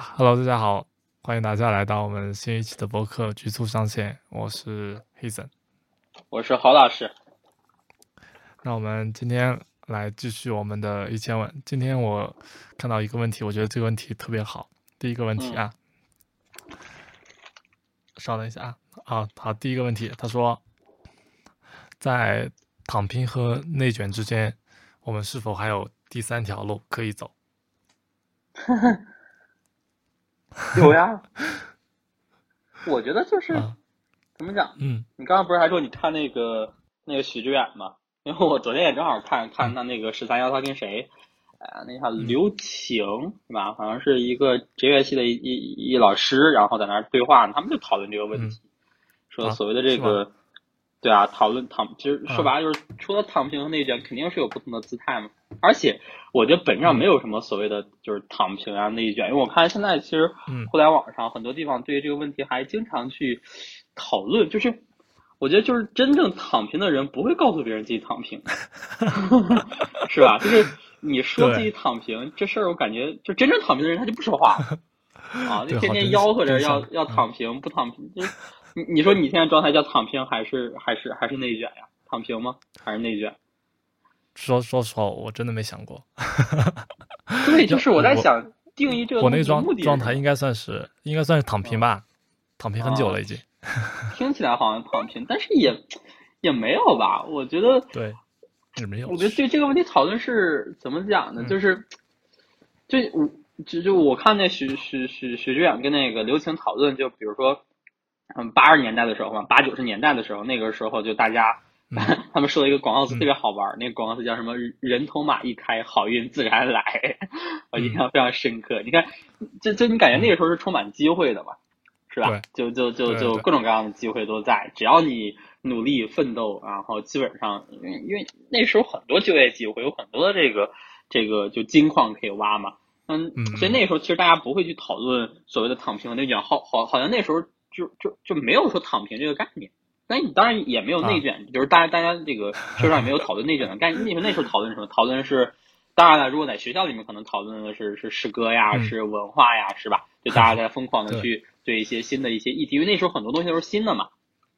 Hello，大家好，欢迎大家来到我们新一期的播客《局促上线》，我是 Hazen，我是郝老师。那我们今天来继续我们的一千问。今天我看到一个问题，我觉得这个问题特别好。第一个问题啊，稍等一下啊，啊，好，第一个问题，他说，在躺平和内卷之间，我们是否还有第三条路可以走？有呀，我觉得就是怎么讲？嗯，你刚刚不是还说你看那个那个许知远吗？因为我昨天也正好看看他那个十三幺，他跟谁？哎，那叫刘晴是吧？好像是一个哲学系的一一一老师，然后在那儿对话，他们就讨论这个问题，说所谓的这个。对啊，讨论躺，其实说白了就是，除了躺平和内卷，肯定是有不同的姿态嘛。而且，我觉得本质上没有什么所谓的就是躺平啊、内卷，因为我看现在其实互联网上很多地方对于这个问题还经常去讨论。就是我觉得，就是真正躺平的人不会告诉别人自己躺平，是吧？就是你说自己躺平这事儿，我感觉就真正躺平的人他就不说话 啊，就天天吆喝着要要躺平，不躺平就。你你说你现在状态叫躺平还是还是还是内卷呀？躺平吗？还是内卷？说说实话，我真的没想过。对，就是我在想定义这个。我那状状态应该算是应该算是躺平吧，躺平很久了已经。听起来好像躺平，但是也也没有吧？我觉得对，也没有。我觉得对这个问题讨论是怎么讲呢？就是就我就就我看那许许许许志远跟那个刘晴讨论，就比如说。嗯，八十年代的时候嘛，八九十年代的时候，那个时候就大家，他们说了一个广告词特别好玩，那个广告词叫什么？人头马一开，好运自然来。我印象非常深刻。你看，就就你感觉那个时候是充满机会的嘛，是吧？就就就就各种各样的机会都在，只要你努力奋斗，然后基本上，因为因为那时候很多就业机会，有很多的这个这个就金矿可以挖嘛。嗯，所以那时候其实大家不会去讨论所谓的躺平和内卷，好好好像那时候。就就就没有说躺平这个概念，那你当然也没有内卷，就是大家大家这个社会上也没有讨论内卷的概念。那时候那时候讨论什么？讨论是，当然了，如果在学校里面可能讨论的是是诗歌呀，是文化呀，是吧？就大家 在疯狂的去对一些新的一些议题，因为那时候很多东西都是新的嘛，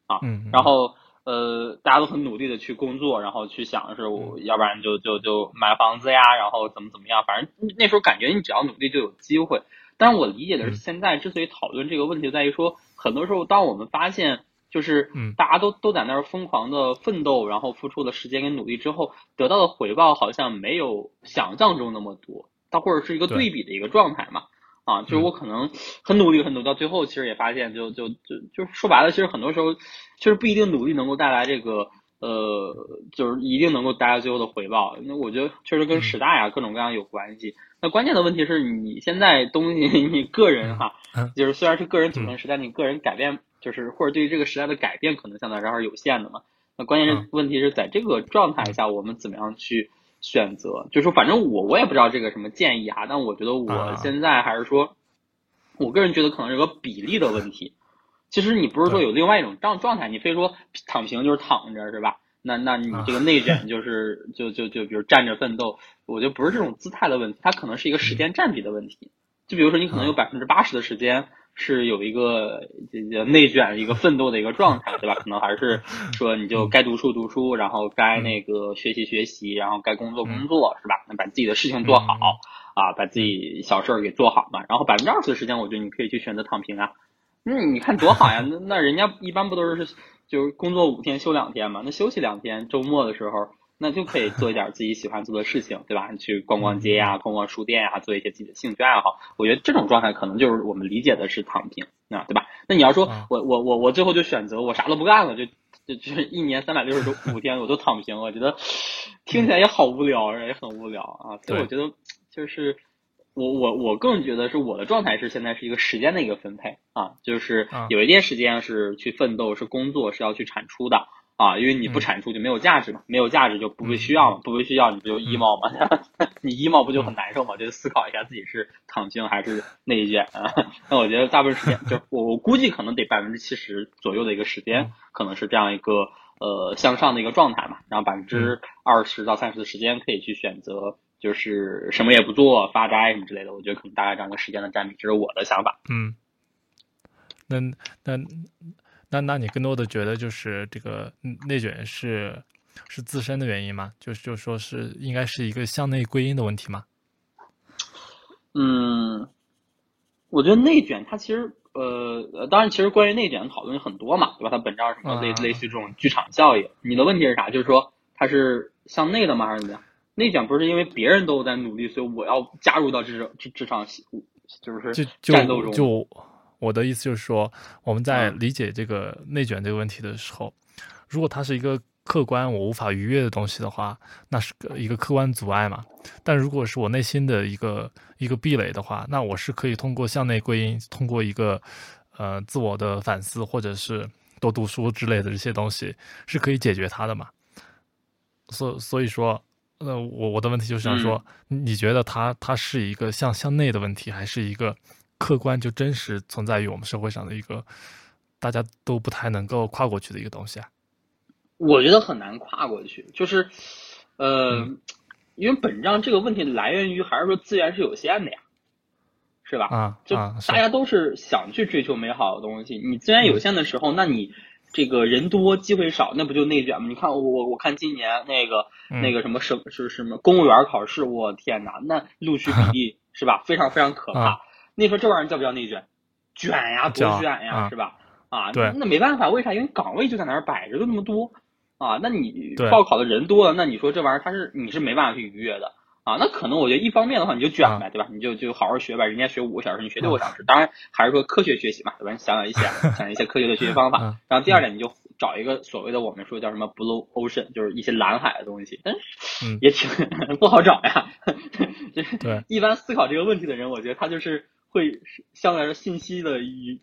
啊，然后呃，大家都很努力的去工作，然后去想是我要不然就就就买房子呀，然后怎么怎么样，反正那时候感觉你只要努力就有机会。但是我理解的是，现在之所以讨论这个问题，在于说。很多时候，当我们发现就是大家都都在那儿疯狂的奋斗，然后付出的时间跟努力之后，得到的回报好像没有想象中那么多，它或者是一个对比的一个状态嘛？啊，就是我可能很努力很努力，到最后其实也发现，就就就就说白了，其实很多时候其实不一定努力能够带来这个呃，就是一定能够带来最后的回报。那我觉得确实跟时代啊各种各样有关系。那关键的问题是你现在东西，你个人哈，就是虽然是个人组成时代，你个人改变就是或者对于这个时代的改变可能相对来说还是有限的嘛。那关键是问题是在这个状态下，我们怎么样去选择？就是说，反正我我也不知道这个什么建议哈，但我觉得我现在还是说，我个人觉得可能有个比例的问题。其实你不是说有另外一种状状态，你非说躺平就是躺着是吧？那那你这个内 卷就是就就就比如站着奋斗，我觉得不是这种姿态的问题，它可能是一个时间占比的问题。就比如说你可能有百分之八十的时间是有一个这内卷一个奋斗的一个状态，对吧？可能还是 说你就该读书读书，然后该那个学习学习，然后该工作工作，是吧？那把自己的事情做好啊，把自己小事儿给做好嘛。然后百分之二十的时间，我觉得你可以去选择躺平啊。那你看多好呀！那那人家一般不都是？就是工作五天休两天嘛，那休息两天，周末的时候那就可以做一点自己喜欢做的事情，对吧？你去逛逛街呀，逛逛书店呀，做一些自己的兴趣爱好。我觉得这种状态可能就是我们理解的是躺平啊，对吧？那你要说我我我我最后就选择我啥都不干了，就就就是一年三百六十五天我都躺平，我觉得听起来也好无聊，也很无聊啊。所以我觉得就是。我我我更觉得是我的状态是现在是一个时间的一个分配啊，就是有一些时间是去奋斗，是工作，是要去产出的啊，因为你不产出就没有价值嘛，没有价值就不被需要嘛，不被需要你不就 emo 嘛，你 emo 不就很难受嘛，就思考一下自己是躺平还是内卷啊。那我觉得大部分时间就我我估计可能得百分之七十左右的一个时间，可能是这样一个呃向上的一个状态嘛，然后百分之二十到三十的时间可以去选择。就是什么也不做发呆什么之类的。我觉得可能大概这样一个时间的占比，这是我的想法。嗯，那那那那你更多的觉得就是这个内卷是是自身的原因吗？就是就说是应该是一个向内归因的问题吗？嗯，我觉得内卷它其实呃，当然其实关于内卷的讨论很多嘛，对吧？它本质上什么类类似于这种剧场效应。你的问题是啥？就是说它是向内的吗，还是怎么样？内卷不是因为别人都在努力，所以我要加入到这这这这场就是战斗中。就我的意思就是说，我们在理解这个内卷这个问题的时候，如果它是一个客观我无法逾越的东西的话，那是个一个客观阻碍嘛。但如果是我内心的一个一个壁垒的话，那我是可以通过向内归因，通过一个呃自我的反思，或者是多读书之类的这些东西，是可以解决它的嘛。所所以说。那我我的问题就是想说，你觉得它它是一个向向内的问题，还是一个客观就真实存在于我们社会上的一个大家都不太能够跨过去的一个东西啊？我觉得很难跨过去，就是呃，因为本质上这个问题来源于还是说资源是有限的呀，是吧？啊，就大家都是想去追求美好的东西，你资源有限的时候，那你。这个人多机会少，那不就内卷吗？你看我我我看今年那个那个什么什是什么公务员考试，我天哪，那录取比 例是吧？非常非常可怕。那说这玩意儿叫不叫内卷？卷呀，多卷呀，是吧？啊，对，那没办法，为啥？因为岗位就在那儿摆着，就那么多啊。那你报考的人多了，那你说这玩意儿它是你是没办法去逾越的。啊，那可能我觉得一方面的话，你就卷呗，对吧？你就就好好学呗，人家学五个小时，你学六个小时。当然还是说科学学习嘛，对吧？你想想一些，想想一些科学的学习方法。然后第二点，你就找一个所谓的我们说叫什么 blue ocean，就是一些蓝海的东西，但是也挺 不好找呀。就是一般思考这个问题的人，我觉得他就是会相对来说信息的源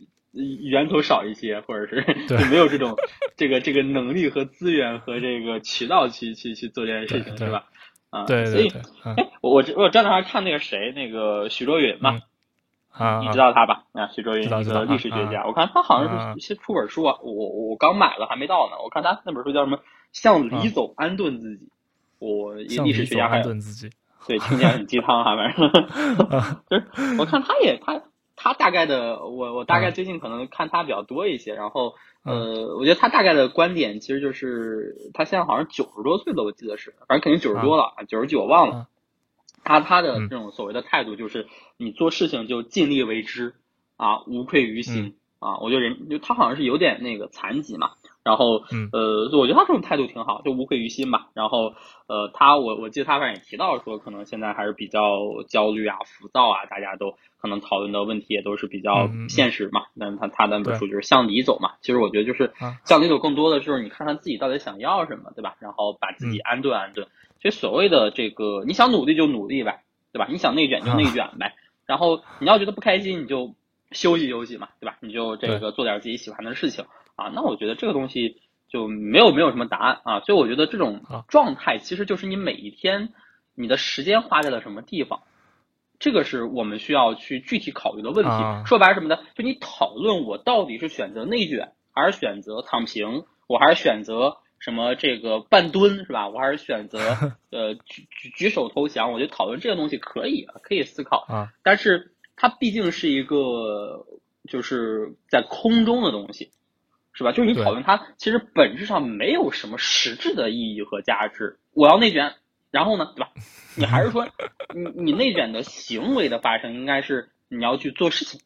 源头少一些，或者是就没有这种这个这个能力和资源和这个渠道去去去做这件事情，是吧？啊，对，所以，哎，我我我正好看那个谁，那个许卓云嘛，啊，你知道他吧？啊，许卓云一个历史学家，我看他好像是先出本书啊，我我刚买了还没到呢。我看他那本书叫什么？向李走，安顿自己。我一历史学家安顿自己，对，听起来很鸡汤哈，反正 就是我看他也他。他大概的，我我大概最近可能看他比较多一些，然后呃，我觉得他大概的观点其实就是他现在好像九十多岁了，我记得是，反正肯定九十多了，九十九忘了。他他的这种所谓的态度就是，你做事情就尽力为之啊，无愧于心啊。我觉得人就他好像是有点那个残疾嘛。然后，呃，我觉得他这种态度挺好，就无愧于心吧。然后，呃，他我我记得他反正也提到说，可能现在还是比较焦虑啊、浮躁啊，大家都可能讨论的问题也都是比较现实嘛。那他他那本书就是向里走嘛。其实我觉得就是向里走，更多的就是你看看自己到底想要什么，对吧？然后把自己安顿安顿。其实所谓的这个，你想努力就努力呗，对吧？你想内卷就内卷呗。然后你要觉得不开心，你就休息休息嘛，对吧？你就这个做点自己喜欢的事情。啊，那我觉得这个东西就没有没有什么答案啊，所以我觉得这种状态其实就是你每一天你的时间花在了什么地方，这个是我们需要去具体考虑的问题。说白了什么呢？就你讨论我到底是选择内卷还是选择躺平，我还是选择什么这个半蹲是吧？我还是选择 呃举举举手投降？我觉得讨论这个东西可以可以思考啊，但是它毕竟是一个就是在空中的东西。是吧？就是你讨论它，其实本质上没有什么实质的意义和价值。我要内卷，然后呢，对吧？你还是说，你你内卷的行为的发生，应该是你要去做事情，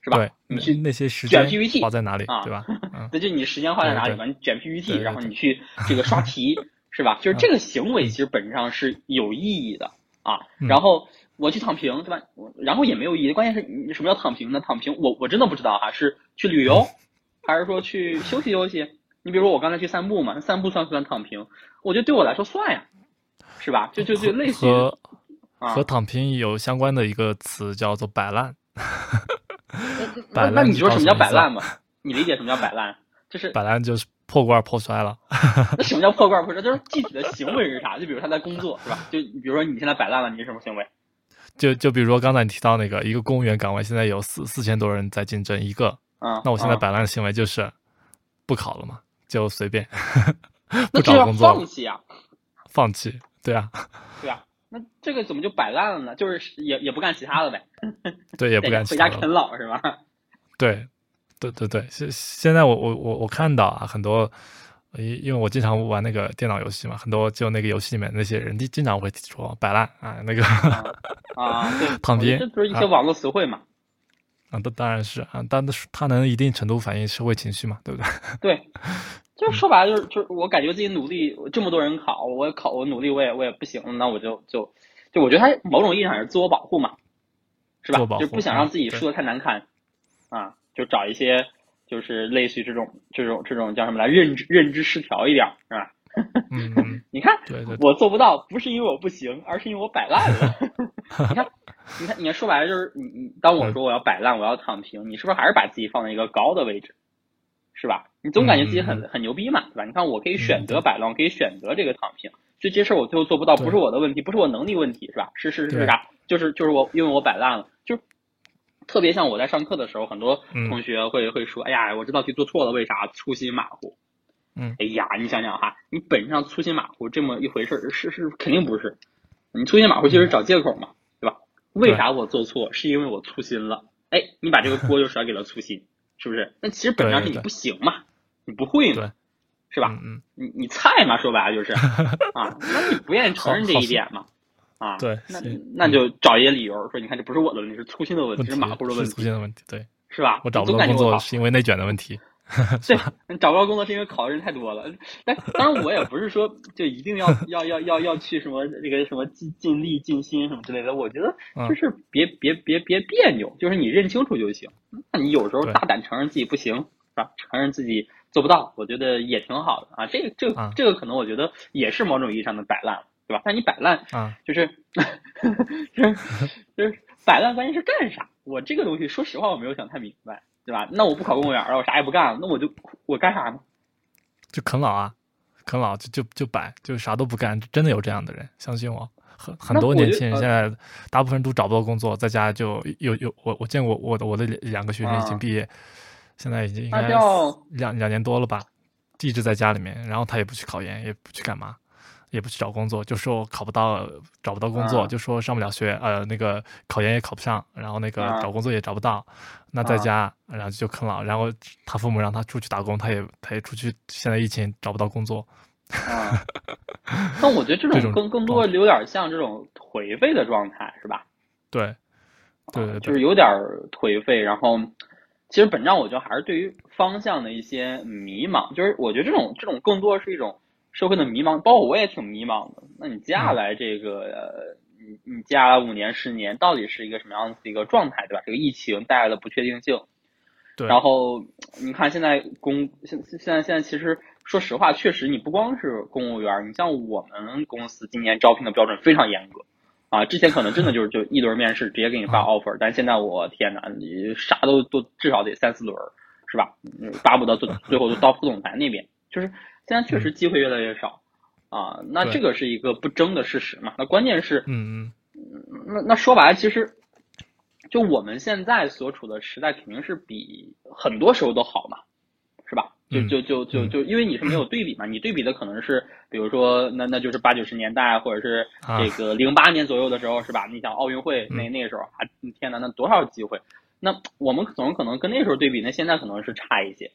是吧？对，你去那些时间卷 PPT 花在哪里啊？对吧？那就你时间花在哪里吧？你卷 PPT，然后你去这个刷题，是吧？就是这个行为其实本质上是有意义的啊。然后我去躺平，对吧？然后也没有意义。关键是你什么叫躺平呢？躺平，我我真的不知道哈，是去旅游。还是说去休息休息？你比如说我刚才去散步嘛，散步算不算躺平？我觉得对我来说算呀，是吧？就就就类似和和躺平有相关的一个词叫做摆烂。那那你说什么叫摆烂嘛？你理解什么叫摆烂？就是摆烂就是破罐破摔了。那什么叫破罐破摔？就是具体的行为是啥？就比如他在工作是吧？就比如说你现在摆烂了，你是什么行为？就就比如说刚才你提到那个一个公务员岗位，现在有四四千多人在竞争一个。啊，那我现在摆烂的行为就是不考了嘛，就随便 不找工作，放弃啊，放弃，对啊，对啊，那这个怎么就摆烂了呢？就是也也不干其他的呗。对，也不干其他回家啃老是吧？对，对对对。现现在我我我我看到啊，很多，因因为我经常玩那个电脑游戏嘛，很多就那个游戏里面那些人，经常会说摆烂啊，那个啊，躺平，这不是一些网络词汇嘛。啊，当当然是啊，但是它能一定程度反映社会情绪嘛，对不对？对，就是说白了，就是就是我感觉自己努力，这么多人考，我考我努力，我也我也不行，那我就就就我觉得他某种意义上是自我保护嘛，是吧？就不想让自己输的太难看啊，就找一些就是类似于这种这种这种叫什么来认知认知失调一点，是吧？嗯，你看，对对，我做不到，不是因为我不行，而是因为我摆烂了。你看，你看，你看，说白了就是你你，当我说我要摆烂，我要躺平，你是不是还是把自己放在一个高的位置，是吧？你总感觉自己很很牛逼嘛，对吧？你看，我可以选择摆烂，可以选择这个躺平，所以这事儿我最后做不到，不是我的问题，不是我能力问题，是吧？是是是啥？就是就是我因为我摆烂了，就特别像我在上课的时候，很多同学会会说，哎呀，我这道题做错了，为啥？粗心马虎。嗯，哎呀，你想想哈，你本质上粗心马虎这么一回事儿，是是肯定不是。你粗心马虎就是找借口嘛？为啥我做错？是因为我粗心了。哎，你把这个 锅就甩给了粗心，是不是？那其实本质上是你不行嘛，你不会嘛，是吧？嗯，你你菜嘛，说白了就是 啊，那你不愿意承认这一点嘛？啊，对，那那就找一些理由说，你看这不是我的问题，是粗心的问题，是马虎的问题，粗心的问题，对，是吧？我找不到工作是因为内卷的问题。对，找不到工作是因为考的人太多了。但当然，我也不是说就一定要 要要要要去什么那个什么尽尽力尽心什么之类的。我觉得就是别别别别别扭，就是你认清楚就行。那你有时候大胆承认自己不行，是吧？承认自己做不到，我觉得也挺好的啊。这个这个这个可能我觉得也是某种意义上的摆烂，对吧？但你摆烂啊，就是 就是就是摆烂，关键是干啥？我这个东西，说实话，我没有想太明白。对吧？那我不考公务员了，我啥也不干了，那我就我干啥呢？就啃老啊，啃老就就就摆，就啥都不干，真的有这样的人，相信我，很很多年轻人现在大部分都找不到工作，在家就有有我我见过我的我的两个学生已经毕业，现在已经应该两两年多了吧，一直在家里面，然后他也不去考研，也不去干嘛。也不去找工作，就说考不到，找不到工作，就说上不了学，呃，那个考研也考不上，然后那个找工作也找不到，那在家，然后就啃老，然后他父母让他出去打工，他也他也出去，现在疫情找不到工作。啊，那我觉得这种更更多有点像这种颓废的状态，是吧？对，对对，就是有点颓废，然后其实本质上我觉得还是对于方向的一些迷茫，就是我觉得这种这种更多是一种。社会的迷茫，包括我也挺迷茫的。那你接下来这个，你你接下来五年、十年，到底是一个什么样子的一个状态，对吧？这个疫情带来的不确定性。对。然后你看，现在公现现在现在其实说实话，确实你不光是公务员，你像我们公司今年招聘的标准非常严格啊。之前可能真的就是就一轮面试直接给你发 offer，但现在我天哪，你啥都都至少得三四轮，是吧？巴不得最最后都到副总裁那边，就是。现在确实机会越来越少，啊，那这个是一个不争的事实嘛？那关键是，嗯嗯，那那说白了，其实就我们现在所处的时代，肯定是比很多时候都好嘛，是吧？就就就就就因为你是没有对比嘛，你对比的可能是，比如说，那那就是八九十年代，或者是这个零八年左右的时候，是吧？你想奥运会那那个时候啊，天呐，那多少机会？那我们总可能跟那时候对比，那现在可能是差一些。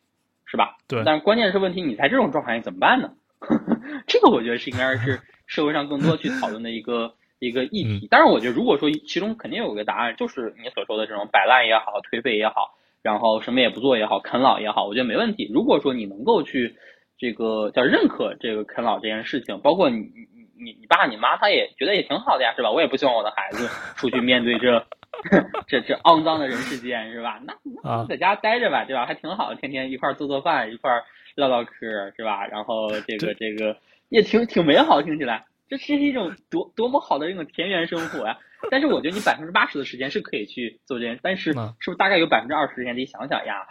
是吧？对。但是关键是问题，你在这种状态下怎么办呢？这个我觉得是应该是社会上更多去讨论的一个一个议题。当然，我觉得如果说其中肯定有个答案，就是你所说的这种摆烂也好、颓废也好，然后什么也不做也好、啃老也好，我觉得没问题。如果说你能够去这个叫认可这个啃老这件事情，包括你你你你爸你妈他也觉得也挺好的呀，是吧？我也不希望我的孩子出去面对这。这这肮脏的人世间是吧？那那在家待着吧，对吧？还挺好，天天一块做做饭，一块唠唠嗑，是吧？然后这个这个也挺挺美好，听起来这这是一种多多么好的一种田园生活呀！但是我觉得你百分之八十的时间是可以去做这件，但是是不是大概有百分之二十时间得想想呀？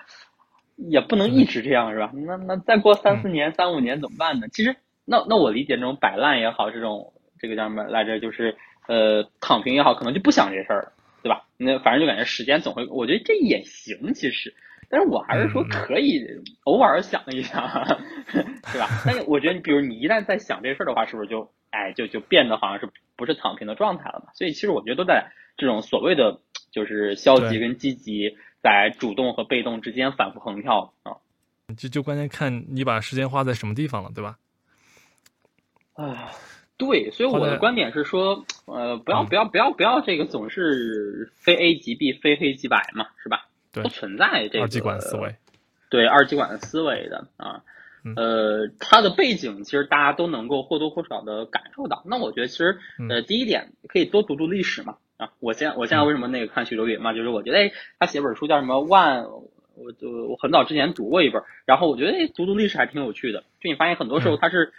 也不能一直这样是吧？那那再过三四年、三五年怎么办呢？其实那那我理解这种摆烂也好，这种这个叫什么来着？就是呃躺平也好，可能就不想这事儿。对吧？那反正就感觉时间总会，我觉得这也行。其实，但是我还是说可以偶尔想一想，对吧？但是我觉得，你比如你一旦在想这事儿的话，是不是就哎就就变得好像是不是躺平的状态了嘛？所以其实我觉得都在这种所谓的就是消极跟积极，在主动和被动之间反复横跳啊。就就关键看你把时间花在什么地方了，对吧？啊。对，所以我的观点是说，呃，不要不要不要不要这个总是非 A 即 B，非黑即白嘛，是吧？对，不存在这个二极管思维。对，二极管思维的啊，呃，它的背景其实大家都能够或多或少的感受到。那我觉得其实，呃，第一点可以多读读历史嘛。啊，我现我现在为什么那个看徐州云嘛，就是我觉得，哎，他写本书叫什么《万》，我就我很早之前读过一本，然后我觉得，哎，读读历史还挺有趣的。就你发现很多时候它是。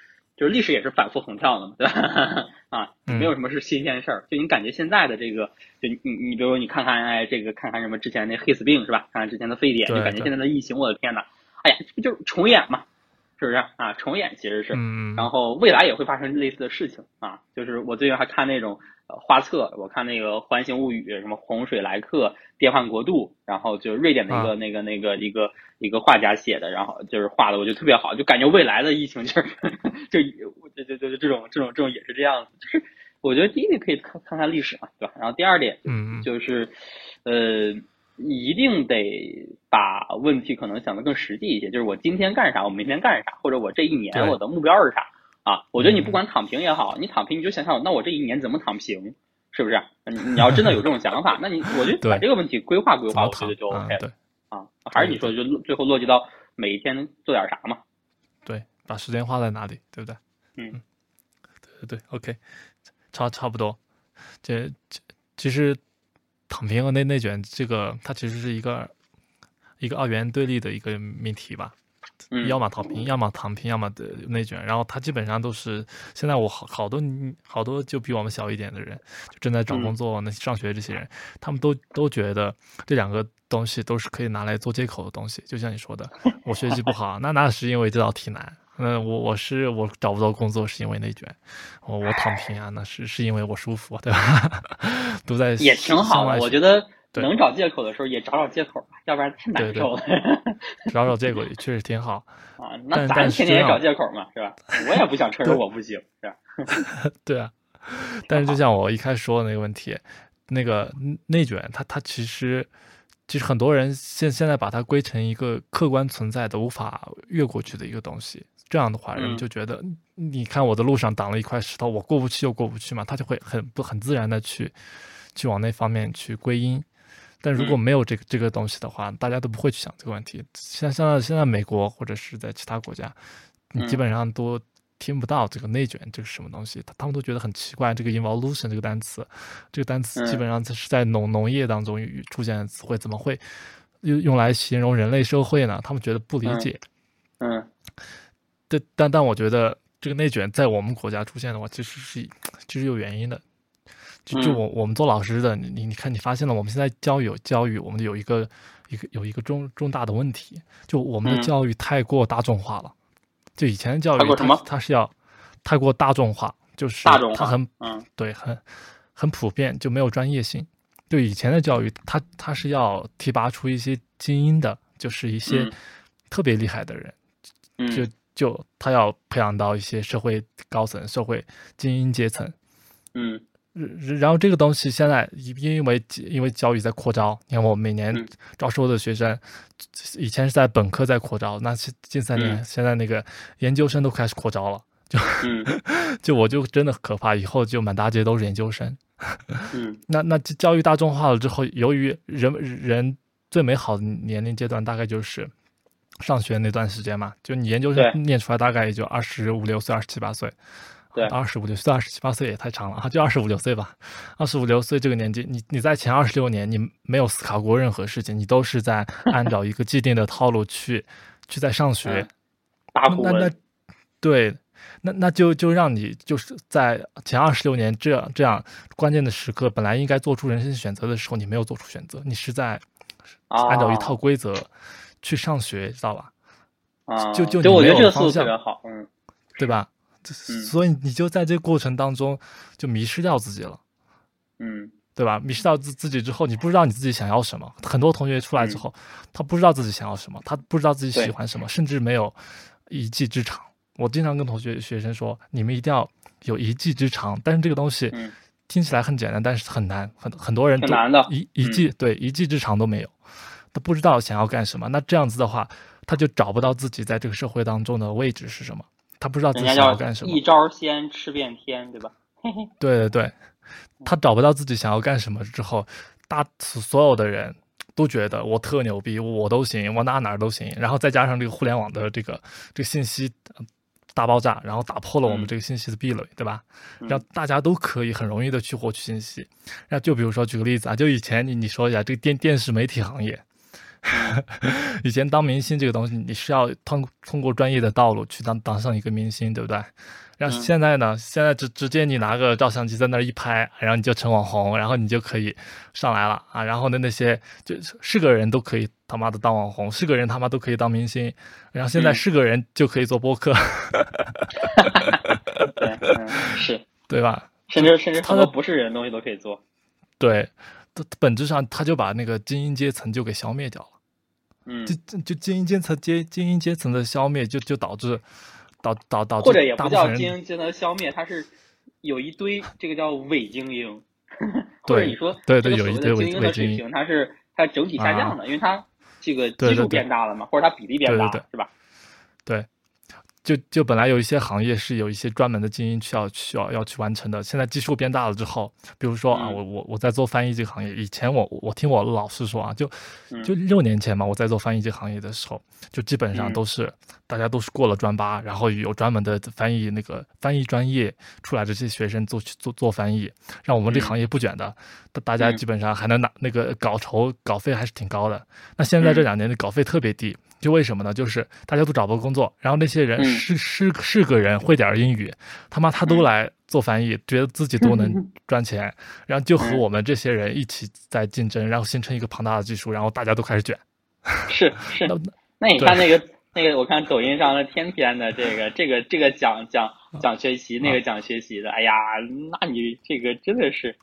就是历史也是反复横跳的嘛，对吧？啊，没有什么是新鲜事儿。就你感觉现在的这个，就你你比如你看看哎，这个看看什么之前那黑死病是吧？看看之前的非典，就感觉现在的疫情，我的天呐，哎呀，这不就是重演嘛？是不是啊？重演其实是，然后未来也会发生类似的事情啊。就是我最近还看那种。画册，我看那个《环形物语》，什么洪水来客、变幻国度，然后就瑞典的一个那个那个一个一个画家写的，然后就是画的，我觉得特别好，就感觉未来的疫情就是 就就就就这种这种这种也是这样子，就是我觉得第一点可以看看看历史嘛，对吧？然后第二点，嗯就是呃，一定得把问题可能想的更实际一些，就是我今天干啥，我明天干啥，或者我这一年我的目标是啥。啊，我觉得你不管躺平也好，你躺平你就想想，那我这一年怎么躺平，是不是？你你要真的有这种想法，那你我觉得 把这个问题规划规划，我觉得就 OK 了。啊，还是你说就最后落及到每一天做点啥嘛？对，把时间花在哪里，对不对？嗯，对对对，OK，差差不多。这这其实躺平和内内卷这个，它其实是一个一个二元对立的一个命题吧。要么躺平，要么躺平，要么的内卷，然后他基本上都是现在我好好多好多就比我们小一点的人，就正在找工作、那上学这些人，他们都都觉得这两个东西都是可以拿来做借口的东西。就像你说的，我学习不好，那那是因为这道题难；那我我是我找不到工作是因为内卷；我我躺平啊，那是是因为我舒服，对吧？都在也挺好，我觉得。能找借口的时候也找找借口吧，要不然太难受了。找找借口也确实挺好 啊。那咱天天也找借口嘛，是吧？我也不想承认我不行，是吧？对啊。但是就像我一开始说的那个问题，那个内卷，它它其实其实很多人现现在把它归成一个客观存在的、无法越过去的一个东西。这样的话，人们就觉得，你看我的路上挡了一块石头，我过不去就过不去嘛，他就会很不很自然的去去往那方面去归因。但如果没有这个这个东西的话，大家都不会去想这个问题。像像现在美国或者是在其他国家，你基本上都听不到这个内卷这个什么东西，他他们都觉得很奇怪。这个 evolution 这个单词，这个单词基本上是在农农业当中出现的词汇，怎么会用用来形容人类社会呢？他们觉得不理解。嗯，但但但我觉得这个内卷在我们国家出现的话，其实是其实有原因的。就就我我们做老师的，你你你看，你发现了我们现在教育有教育，我们有一个一个有一个重重大的问题，就我们的教育太过大众化了。就以前的教育，它它是要太过大众化，就是它很嗯对很很普遍，就没有专业性。就以前的教育，它它是要提拔出一些精英的，就是一些特别厉害的人，就就他要培养到一些社会高层、社会精英阶层，嗯。然后这个东西现在因因为因为教育在扩招，你看我每年招收的学生，以前是在本科在扩招，那近三年现在那个研究生都开始扩招了，就 就我就真的可怕，以后就满大街都是研究生。嗯，那那教育大众化了之后，由于人人最美好的年龄阶段大概就是上学那段时间嘛，就你研究生念出来大概也就二十五六岁、二十七八岁。对，二十五六岁、二十七八岁也太长了啊！就二十五六岁吧，二十五六岁这个年纪，你你在前二十六年，你没有思考过任何事情，你都是在按照一个既定的套路去 去在上学。那那对，那那就就让你就是在前二十六年这样这样关键的时刻，本来应该做出人生选择的时候，你没有做出选择，你是在按照一套规则去上学，知道吧？啊，就就就我觉得这个思路特别好，嗯，对吧？所以你就在这个过程当中就迷失掉自己了，嗯，对吧？迷失到自自己之后，你不知道你自己想要什么。很多同学出来之后，他不知道自己想要什么，他不知道自己喜欢什么，甚至没有一技之长。我经常跟同学学生说，你们一定要有一技之长。但是这个东西听起来很简单，但是很难，很很多人难的一一技对一技之长都没有，他不知道想要干什么。那这样子的话，他就找不到自己在这个社会当中的位置是什么，他不知道自己想要干什么。一招鲜吃遍天，对吧？对对对。他找不到自己想要干什么之后，大所有的人都觉得我特牛逼，我都行，我哪哪都行。然后再加上这个互联网的这个这个信息大爆炸，然后打破了我们这个信息的壁垒，对吧？让大家都可以很容易的去获取信息。那就比如说举个例子啊，就以前你你说一下这个电电视媒体行业，以前当明星这个东西，你是要通通过专业的道路去当当上一个明星，对不对？然后现在呢？现在直直接你拿个照相机在那儿一拍，然后你就成网红，然后你就可以上来了啊！然后呢，那些就是个人都可以他妈的当网红，是个人他妈都可以当明星。然后现在是个人就可以做播客，对，是，对吧？甚至甚至很多不是人的东西都可以做。对，本质上他就把那个精英阶层就给消灭掉了。嗯，就就精英阶层阶精英阶层的消灭，就就导致。导导导致，或者也不叫精英阶层消灭，它是有一堆这个叫伪精英，或者你说对对有一堆伪精英的水平，它是它整体下降的，因为它这个基数变大了嘛，或者它比例变大了，是吧？对。就就本来有一些行业是有一些专门的精英需要需要要去完成的，现在基数变大了之后，比如说啊，我我我在做翻译这个行业，以前我我听我老师说啊，就就六年前嘛，我在做翻译这个行业的时候，就基本上都是大家都是过了专八，然后有专门的翻译那个翻译专业出来的这些学生做去做做翻译，让我们这行业不卷的，大大家基本上还能拿那个稿酬稿费还是挺高的。那现在这两年的稿费特别低。就为什么呢？就是大家都找不到工作，然后那些人是是是个人会点英语，他妈他都来做翻译，觉得自己都能赚钱，然后就和我们这些人一起在竞争，然后形成一个庞大的技术，然后大家都开始卷。是是，那你看那个 那个，我看抖音上的天天的这个这个这个讲讲讲学习，那个讲学习的，哎呀，那你这个真的是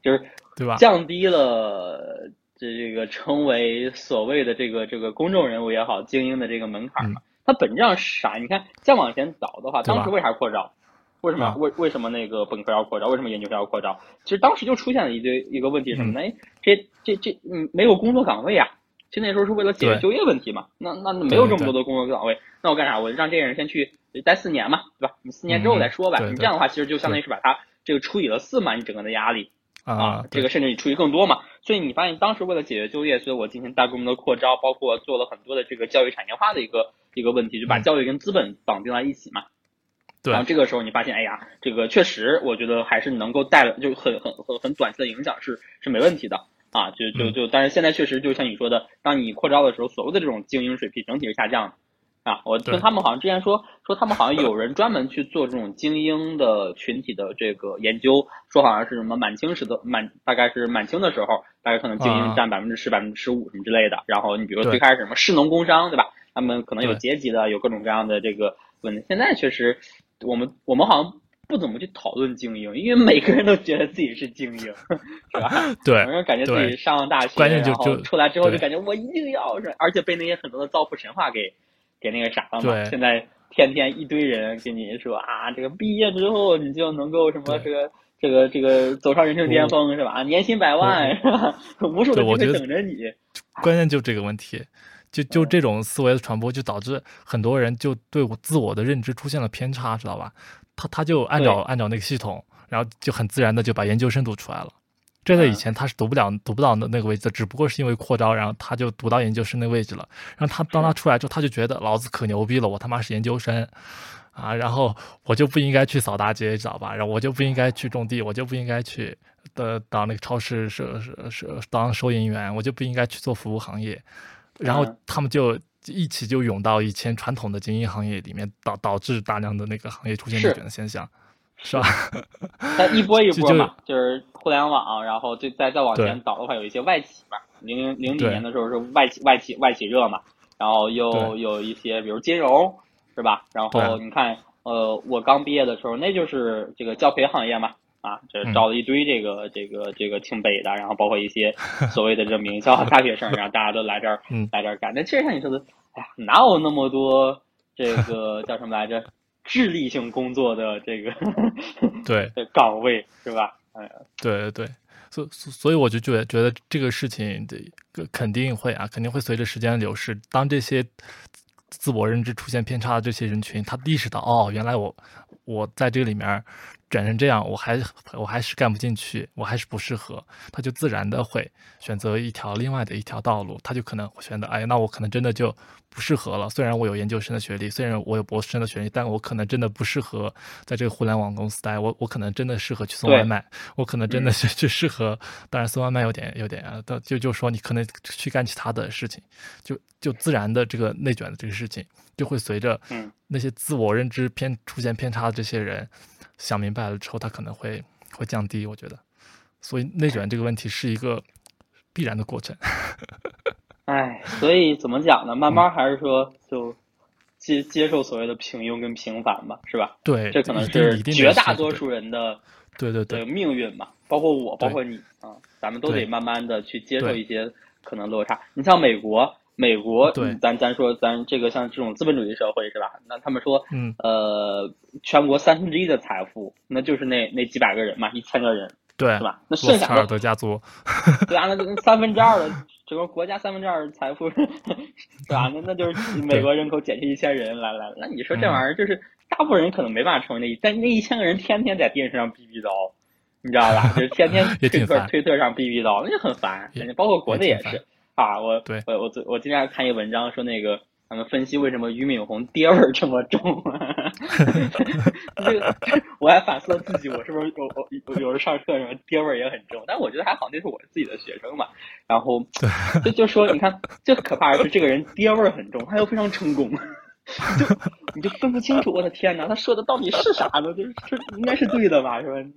就是对吧？降低了。这这个成为所谓的这个这个公众人物也好，精英的这个门槛嘛，它本质上是啥？你看，再往前倒的话，当时为啥扩招？为什么为为什么那个本科要扩招？为什么研究生要扩招？其实当时就出现了一堆一个问题什么呢？哎，这这这嗯，没有工作岗位啊。其实那时候是为了解决就业问题嘛。那那没有这么多的工作岗位，那我干啥？我让这些人先去待四年嘛，对吧？你四年之后再说吧。你这样的话，其实就相当于是把它这个除以了四嘛，你整个的压力。啊，这个甚至你出去更多嘛，所以你发现当时为了解决就业，所以我进行大规模的扩招，包括做了很多的这个教育产业化的一个一个问题，就把教育跟资本绑定在一起嘛。对。然后这个时候你发现，哎呀，这个确实，我觉得还是能够带来就很很很很短期的影响是是没问题的啊，就就就，但是现在确实就像你说的，当你扩招的时候，所谓的这种精英水平整体是下降的。啊，我听他们好像之前说说他们好像有人专门去做这种精英的群体的这个研究，说好像是什么满清时的满，大概是满清的时候，大概可能精英占百分之十、百分之十五什么之类的。然后你比如说最开始什么士农工商，对吧？他们可能有阶级的，有各种各样的这个问题。现在确实，我们我们好像不怎么去讨论精英，因为每个人都觉得自己是精英，是吧？对，反正感觉自己上了大学，然后出来之后就感觉我一定要是，而且被那些很多的造富神话给。给那个啥了嘛？现在天天一堆人跟你说啊，这个毕业之后你就能够什么这个这个这个走上人生巅峰是吧？年薪百万是吧？无数的机会等着你。关键就这个问题，就就这种思维的传播，就导致很多人就对我自我的认知出现了偏差，知道吧？他他就按照按照那个系统，然后就很自然的就把研究生读出来了。这在以前他是读不了、读不到那那个位置的，只不过是因为扩招，然后他就读到研究生那位置了。然后他当他出来之后，他就觉得老子可牛逼了，我他妈是研究生啊！然后我就不应该去扫大街，知道吧？然后我就不应该去种地，我就不应该去的当那个超市是是是当收银员，我就不应该去做服务行业。然后他们就一起就涌到以前传统的精英行业里面，导导致大量的那个行业出现内卷的现象。是吧？它一波一波嘛，就是互联网，然后就再再往前倒的话，有一些外企嘛。零零零几年的时候是外企外企外企热嘛，然后又有一些比如金融，是吧？然后你看，呃，我刚毕业的时候，那就是这个教培行业嘛，啊，这招了一堆这个这个这个清北的，然后包括一些 所谓的这名校大学生，然后大家都来这儿来这儿干。那其实像你说的，哎呀，哪有那么多这个叫什么来着？智力性工作的这个对 岗位是吧？哎，对对对，所所以我就觉得觉得这个事情的肯定会啊，肯定会随着时间的流逝，当这些自我认知出现偏差的这些人群，他意识到哦，原来我我在这个里面。卷成这样，我还我还是干不进去，我还是不适合，他就自然的会选择一条另外的一条道路，他就可能选择，哎，那我可能真的就不适合了。虽然我有研究生的学历，虽然我有博士生的学历，但我可能真的不适合在这个互联网公司待。我我可能真的适合去送外卖，我可能真的是就适合。当然，送外卖有点有点啊，就就说你可能去干其他的事情，就就自然的这个内卷的这个事情，就会随着那些自我认知偏出现偏差的这些人。想明白了之后，他可能会会降低，我觉得，所以内卷这个问题是一个必然的过程。哎，所以怎么讲呢？慢慢还是说，就接接受所谓的平庸跟平凡吧，是吧？对，这可能是绝大多数人的对对对命运嘛。包括我，包括你啊，咱们都得慢慢的去接受一些可能落差。你像美国。美国，咱咱说咱这个像这种资本主义社会是吧？那他们说，嗯，呃，全国三分之一的财富，那就是那那几百个人嘛，一千个人，对，是吧？那剩下的家族，对啊，那三分之二的整个国家三分之二的财富，对吧？那那就是 美国人口减去一千人，来来，那你说这玩意儿就是大部分人可能没办法成为那，但那一千个人天天在电视上逼逼叨，你知道吧？就是天天推特推特上逼逼叨，那就很烦，包括国内也是。啊，我我我我今天看一文章说那个他们分析为什么俞敏洪爹味儿这么重，这个我还反思了自己，我是不是有有有时上课什么爹味儿也很重？但我觉得还好，那是我自己的学生嘛。然后就就说你看，最可怕的是这个人爹味儿很重，他又非常成功。就你就分不清楚，我的天哪，他说的到底是啥呢？就是这应该是对的吧？是吧？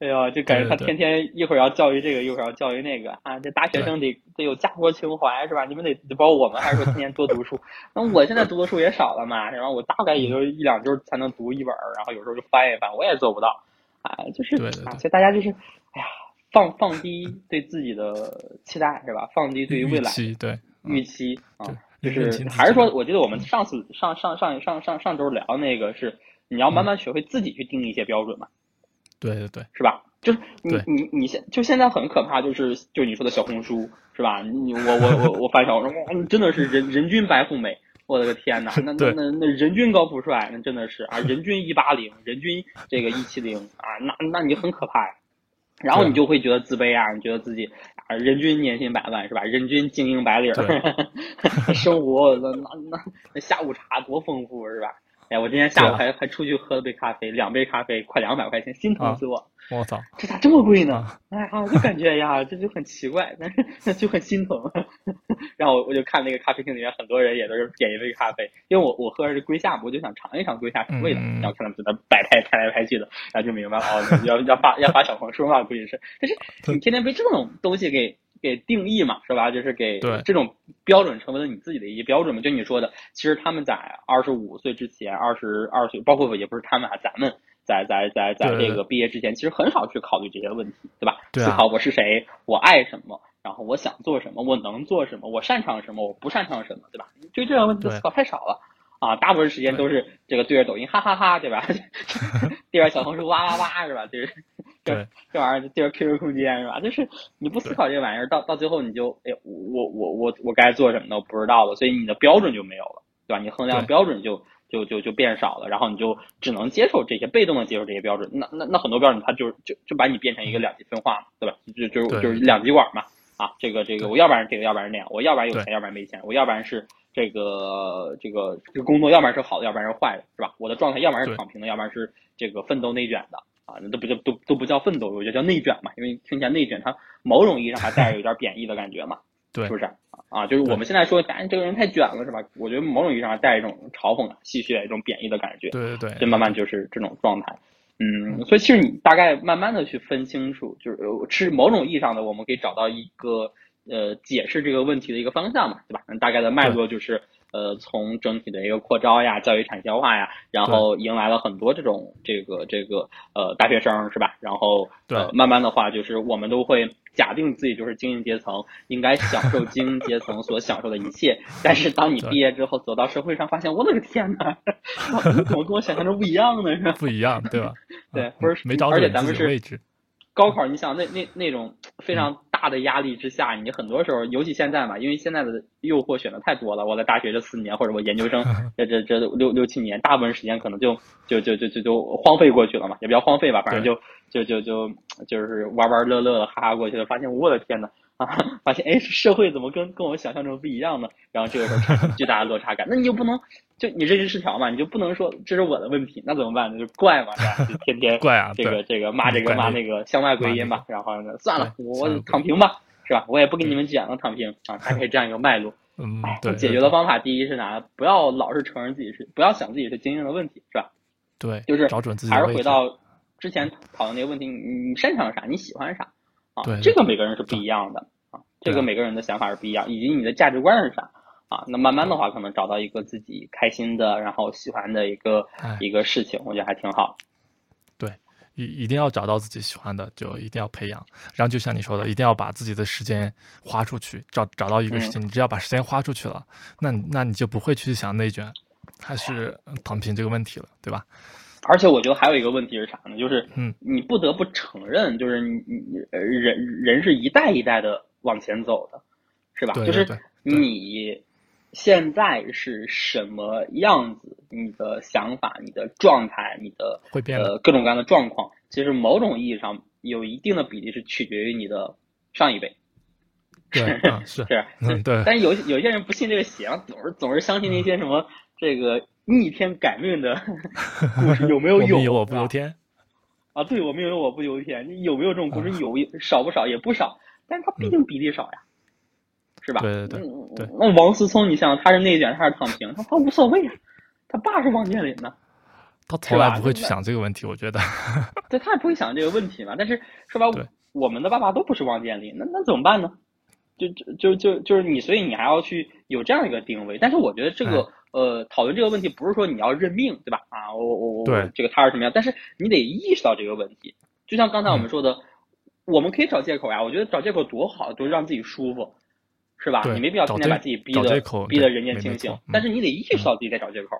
哎呀，就感觉他天天一会儿要教育这个，一会儿要教育那个啊！这大学生得得有家国情怀是吧？你们得包括我们，还是说天天多读书？那我现在读的书也少了嘛，然后我大概也就一两周才能读一本，然后有时候就翻一翻，我也做不到啊！就是啊，所以大家就是哎呀，放放低对自己的期待是吧？放低对于未来对预期啊。就是还是说，我记得我们上次上上上上上上周聊那个是，你要慢慢学会自己去定义一些标准嘛？对对对，是吧？就是你你你现就现在很可怕，就是就你说的小红书是吧？你我我我我翻小红书，哇，真的是人人均白富美，我的个天哪！那那那那人均高富帅，那真的是啊，人均一八零，人均这个一七零啊，那那你很可怕呀。然后你就会觉得自卑啊，你觉得自己啊，人均年薪百万是吧？人均精英白领，生活那那那下午茶多丰富是吧？哎，我今天下午还还出去喝了杯咖啡，两杯咖啡快两百块钱，心疼死我！我操，这咋这么贵呢？哎啊，就感觉呀，这就很奇怪，但是就很心疼。然后我我就看那个咖啡厅里面很多人也都是点一杯咖啡，因为我我喝的是龟夏，我就想尝一尝龟夏什么味道。然后看他们在那摆拍拍来拍去的，然后就明白了哦，要要发要发小红书嘛，估计是。但是你天天被这种东西给给定义嘛，是吧？就是给这种标准成为了你自己的一些标准嘛。就你说的，其实他们在二十五岁之前，二十二岁，包括也不是他们啊，咱们。在在在在这个毕业之前，其实很少去考虑这些问题，对吧？思考我是谁，我爱什么，然后我想做什么，我能做什么，我擅长什么，我不擅长什么，对吧？对这样问题的思考太少了啊！大部分时间都是这个对着抖音哈哈哈，对吧？对着小红书哇哇哇，是吧？对，这这玩意儿对着 QQ 空间是吧？就是你不思考这玩意儿，到到最后你就哎，我我我我该做什么呢？我不知道了，所以你的标准就没有了，对吧？你衡量标准就。就就就变少了，然后你就只能接受这些，被动的接受这些标准。那那那很多标准，它就就就把你变成一个两极分化嘛，对吧？就就就是两极管嘛。啊，这个这个，我要不然这个，要不然那样，我要不然有钱，要不然没钱，我要不然是这个这个这个工作，要不然是好的，要不然是坏的，是吧？我的状态要不然是躺平的，要不然是这个奋斗内卷的啊，那都不叫都都不叫奋斗，我觉得叫内卷嘛，因为听起来内卷，它某种意义上还带着有点贬义的感觉嘛。对，是不是啊？就是我们现在说，哎这个人太卷了，是吧？我觉得某种意义上带一种嘲讽、戏谑、一种贬义的感觉。对对对，就慢慢就是这种状态。嗯，所以其实你大概慢慢的去分清楚，就是是某种意义上的，我们可以找到一个呃解释这个问题的一个方向嘛，对吧？大概的脉络就是，呃，从整体的一个扩招呀、教育产销化呀，然后迎来了很多这种这个这个呃大学生是吧？然后呃，慢慢的话，就是我们都会假定自己就是精英阶层，应该享受精英阶层所享受的一切。但是当你毕业之后走到社会上，发现我的个天哪，怎么跟我想象中不一样呢？是吧？不一样，对吧？对，不是没找准自己位置。高考，你想那那那种非常大的压力之下，你很多时候，尤其现在嘛，因为现在的诱惑选的太多了。我在大学这四年，或者我研究生 这这这六六七年，大部分时间可能就就就就就就荒废过去了嘛，也不叫荒废吧，反正就就就就就是玩玩乐乐的哈哈过去了。发现我的天呐，啊，发现哎，社会怎么跟跟我想象中不一样呢？然后这个时候产生巨大的落差感。那你就不能就你认知失调嘛？你就不能说这是我的问题？那怎么办呢？就怪嘛，就天天怪啊，这个这个骂这个骂那个，向外归因吧。然后呢，算了，我躺平吧，是吧？我也不跟你们讲了，躺平啊，大概这样一个脉络。嗯，对。解决的方法，第一是啥？不要老是承认自己是，不要想自己是精英的问题，是吧？对，就是找准自己。还是回到之前讨论那个问题，你你擅长啥？你喜欢啥？啊，对，这个每个人是不一样的啊。这个每个人的想法是不一样，以及你的价值观是啥啊？那慢慢的话，可能找到一个自己开心的，然后喜欢的一个一个事情，我觉得还挺好。对，一一定要找到自己喜欢的，就一定要培养。然后就像你说的，一定要把自己的时间花出去，找找到一个事情，你只要把时间花出去了，那那你就不会去想内卷还是躺平这个问题了，对吧？而且我觉得还有一个问题是啥呢？就是嗯，你不得不承认，就是你你人人是一代一代的。往前走的，是吧？就是你现在是什么样子，你的想法、你的状态、你的会变呃各种各样的状况，其实某种意义上有一定的比例是取决于你的上一辈。是 是是，对。但是有有些人不信这个邪，总是总是相信那些什么这个逆天改命的 故事，有没有？有有我不由天啊！对，我命由我不由天。你有没有这种故事？有少不少，也不少。但是他毕竟比例少呀，是吧？对对对对。那王思聪，你想他是内卷他是躺平？他他无所谓啊，他爸是王健林呢。他从来不会去想这个问题，我觉得。对，他也不会想这个问题嘛。但是说白，我们的爸爸都不是王健林，那那怎么办呢？就就就就就是你，所以你还要去有这样一个定位。但是我觉得这个呃，讨论这个问题不是说你要认命，对吧？啊，我我我，这个他是什么样？但是你得意识到这个问题。就像刚才我们说的。我们可以找借口呀，我觉得找借口多好，多让自己舒服，是吧？你没必要天天把自己逼的逼得人间清醒。但是你得意识到自己在找借口。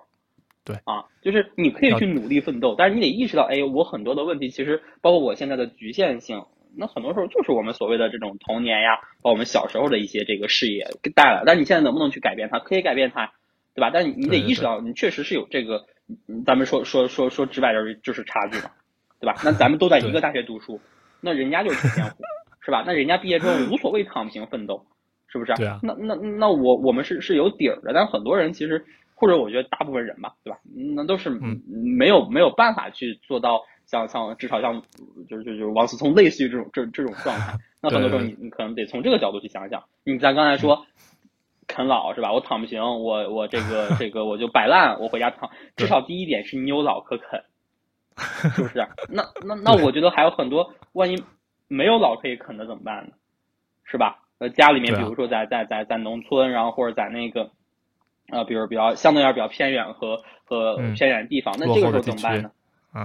对啊，就是你可以去努力奋斗，但是你得意识到，哎，我很多的问题其实包括我现在的局限性，那很多时候就是我们所谓的这种童年呀，把我们小时候的一些这个视野带来。但你现在能不能去改变它？可以改变它，对吧？但你你得意识到，你确实是有这个，咱们说说说说直白点就是差距嘛，对吧？那咱们都在一个大学读书。那人家就是天赋，是吧？那人家毕业之后无所谓躺平奋斗，是不是？对啊。那那那我我们是是有底儿的，但很多人其实，或者我觉得大部分人吧，对吧？那都是没有没有办法去做到像像至少像就是就就是王思聪类似于这种这这种状态。那很多时候你你可能得从这个角度去想想。你咱刚才说啃老是吧？我躺不行，我我这个这个我就摆烂，我回家躺。至少第一点是你有老可啃。是不是？那那 那我觉得还有很多，万一没有老可以啃的怎么办呢？是吧？呃，家里面比如说在在在在农村，然后或者在那个呃，比如比较相对而言比较偏远和和偏远的地方，那这个时候怎么办呢？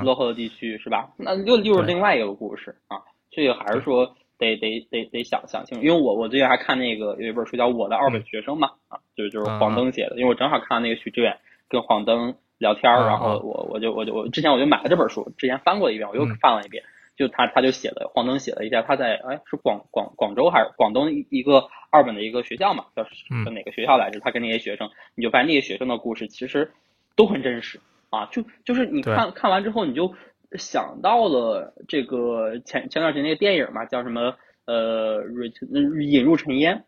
落后的地区是吧？那又又是另外一个故事啊。这个还是说得得得得想想清楚，因为我我最近还看那个有一本书叫《我的二本学生》嘛，啊，就是就是黄登写的，因为我正好看到那个许志远跟黄登。聊天儿，然后我我就我就我之前我就买了这本书，之前翻过一遍，我又翻了一遍。就他他就写了，黄登写了一下，他在哎是广广广州还是广东一个二本的一个学校嘛，叫叫哪个学校来着？他跟那些学生，你就发现那些学生的故事其实都很真实啊。就就是你看看完之后，你就想到了这个前前段时间那个电影嘛，叫什么呃引入尘烟。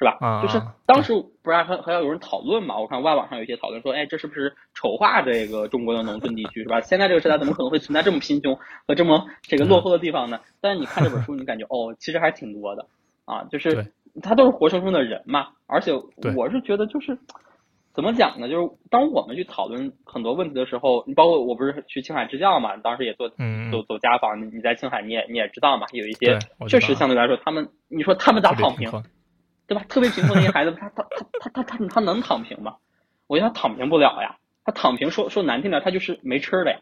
是吧？啊就是当时不是还还要有人讨论嘛？我看外网上有一些讨论说，哎，这是不是丑化这个中国的农村地区？是吧？现在这个时代怎么可能会存在这么贫穷和这么这个落后的地方呢？但是你看这本书，你感觉哦，其实还挺多的啊，就是他都是活生生的人嘛。而且我是觉得，就是怎么讲呢？就是当我们去讨论很多问题的时候，你包括我不是去青海支教嘛，当时也做走走家访，你在青海你也你也知道嘛，有一些确实相对来说，他们你说他们咋躺平？对吧？特别贫困那些孩子，他他他他他他他能躺平吗？我觉得他躺平不了呀。他躺平说说难听点，他就是没吃的呀。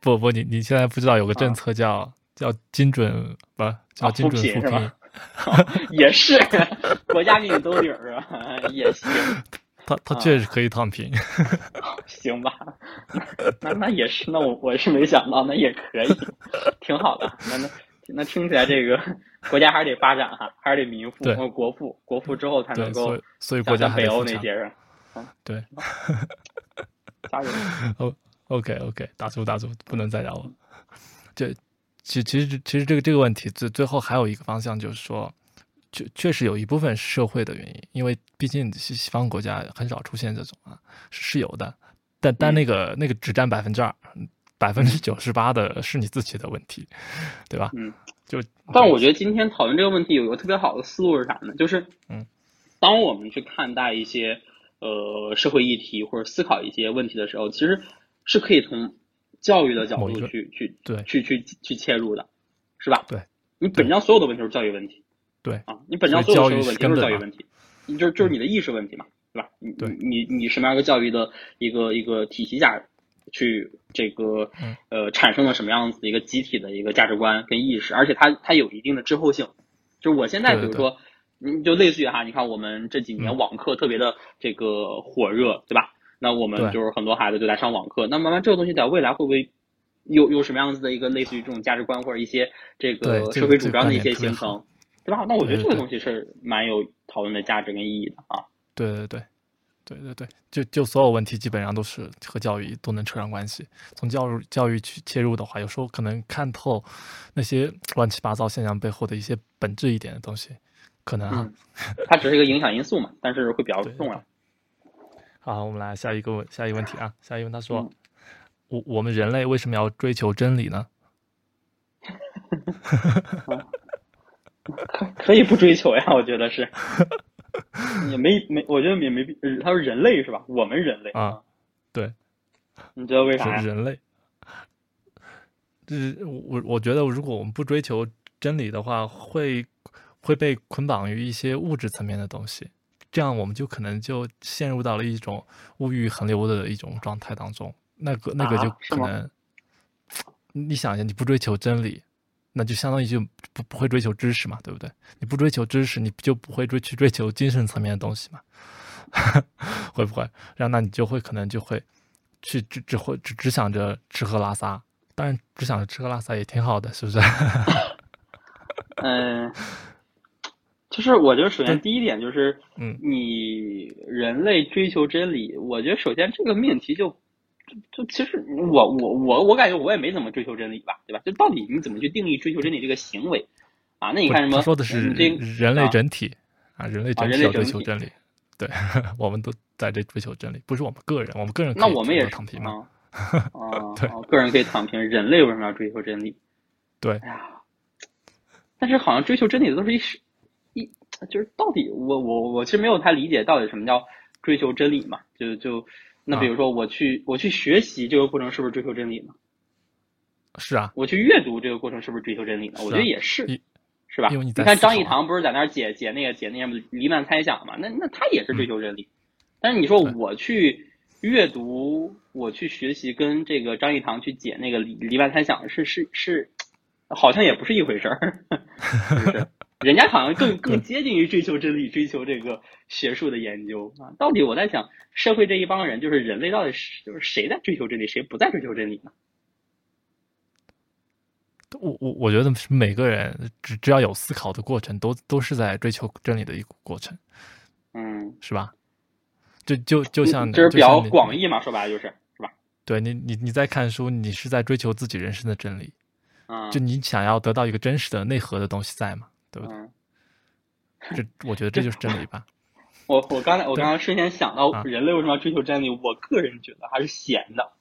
不不，你你现在不知道有个政策叫叫精准不叫精准扶贫，也是国家给你兜底儿是吧？也行。他他确实可以躺平。行吧，那那也是，那我我是没想到，那也可以，挺好的。那那那听起来这个国家还是得发展哈，还是得民富和国富，国富之后才能够所以国家北欧那些人。对，加油！哦，OK OK，打住打住，不能再聊了。这其其实其实这个这个问题最最后还有一个方向，就是说，确确实有一部分是社会的原因，因为毕竟西西方国家很少出现这种啊，是是有的，但但那个那个只占百分之二，百分之九十八的是你自己的问题，对吧？嗯，就但我觉得今天讨论这个问题有一个特别好的思路是啥呢？就是嗯，当我们去看待一些。呃，社会议题或者思考一些问题的时候，其实是可以从教育的角度去去对去去去切入的，是吧？对，你本质上所有的问题都是教育问题。对啊，你本质上所有的问题都是教育问题，你就是就是你的意识问题嘛，对吧？你你你什么样一个教育的一个一个体系下去这个呃产生了什么样子的一个集体的一个价值观跟意识，而且它它有一定的滞后性。就是我现在比如说。你就类似于哈，你看我们这几年网课特别的这个火热，对吧？那我们就是很多孩子就在上网课，那慢慢这个东西在未来会不会有有什么样子的一个类似于这种价值观或者一些这个社会主张的一些形成，对吧？那我觉得这个东西是蛮有讨论的价值跟意义的啊。对对对，对对对，就就所有问题基本上都是和教育都能扯上关系。从教育教育去切入的话，有时候可能看透那些乱七八糟现象背后的一些本质一点的东西。可能啊，它只是一个影响因素嘛，但是会比较重要。好，我们来下一个问下一个问题啊，下一个问他说，我我们人类为什么要追求真理呢？可 可以不追求呀，我觉得是，也没没，我觉得也没必。他说人类是吧？我们人类啊，对，你知道为啥？人类，就是我我觉得，如果我们不追求真理的话，会。会被捆绑于一些物质层面的东西，这样我们就可能就陷入到了一种物欲横流的一种状态当中。那个那个就可能，你想一下，你不追求真理，那就相当于就不不会追求知识嘛，对不对？你不追求知识，你就不会追去追求精神层面的东西嘛？会不会？然后那你就会可能就会去只只会只只想着吃喝拉撒，当然只想着吃喝拉撒也挺好的，是不是？嗯。就是我觉得，首先第一点就是，嗯，你人类追求真理，我觉得首先这个命题就，就其实我我我我感觉我也没怎么追求真理吧，对吧？就到底你怎么去定义追求真理这个行为啊？那你看什么？他说的是人类整体啊，人类整体要追求真理，对，我们都在这追求真理，不是我们个人，我们个人那我们也躺平吗？啊，对，个人可以躺平，人类为什么要追求真理？对，哎呀，但是好像追求真理的都是一时。就是到底我我我其实没有太理解到底什么叫追求真理嘛？就就那比如说我去我去学习这个过程是不是追求真理呢？是啊。我去阅读这个过程是不是追求真理呢？我觉得也是，是吧？你看张益唐不是在那儿解解那个解那什么黎曼猜想嘛？那那他也是追求真理。但是你说我去阅读，我去学习，跟这个张益唐去解那个黎黎曼猜想是是是，好像也不是一回事儿，是不是？人家好像更 更接近于追求真理、追求这个学术的研究啊！到底我在想，社会这一帮人，就是人类，到底是就是谁在追求真理，谁不在追求真理呢？我我我觉得每个人只只要有思考的过程，都都是在追求真理的一个过程，嗯，是吧？就就就像就是比较广义嘛，说白了就是是吧？对你你你在看书，你是在追求自己人生的真理，啊，就你想要得到一个真实的内核的东西在嘛？对不对？这我觉得这就是真理吧。我我刚才我刚刚瞬间想到，人类为什么要追求真理？我个人觉得还是闲的。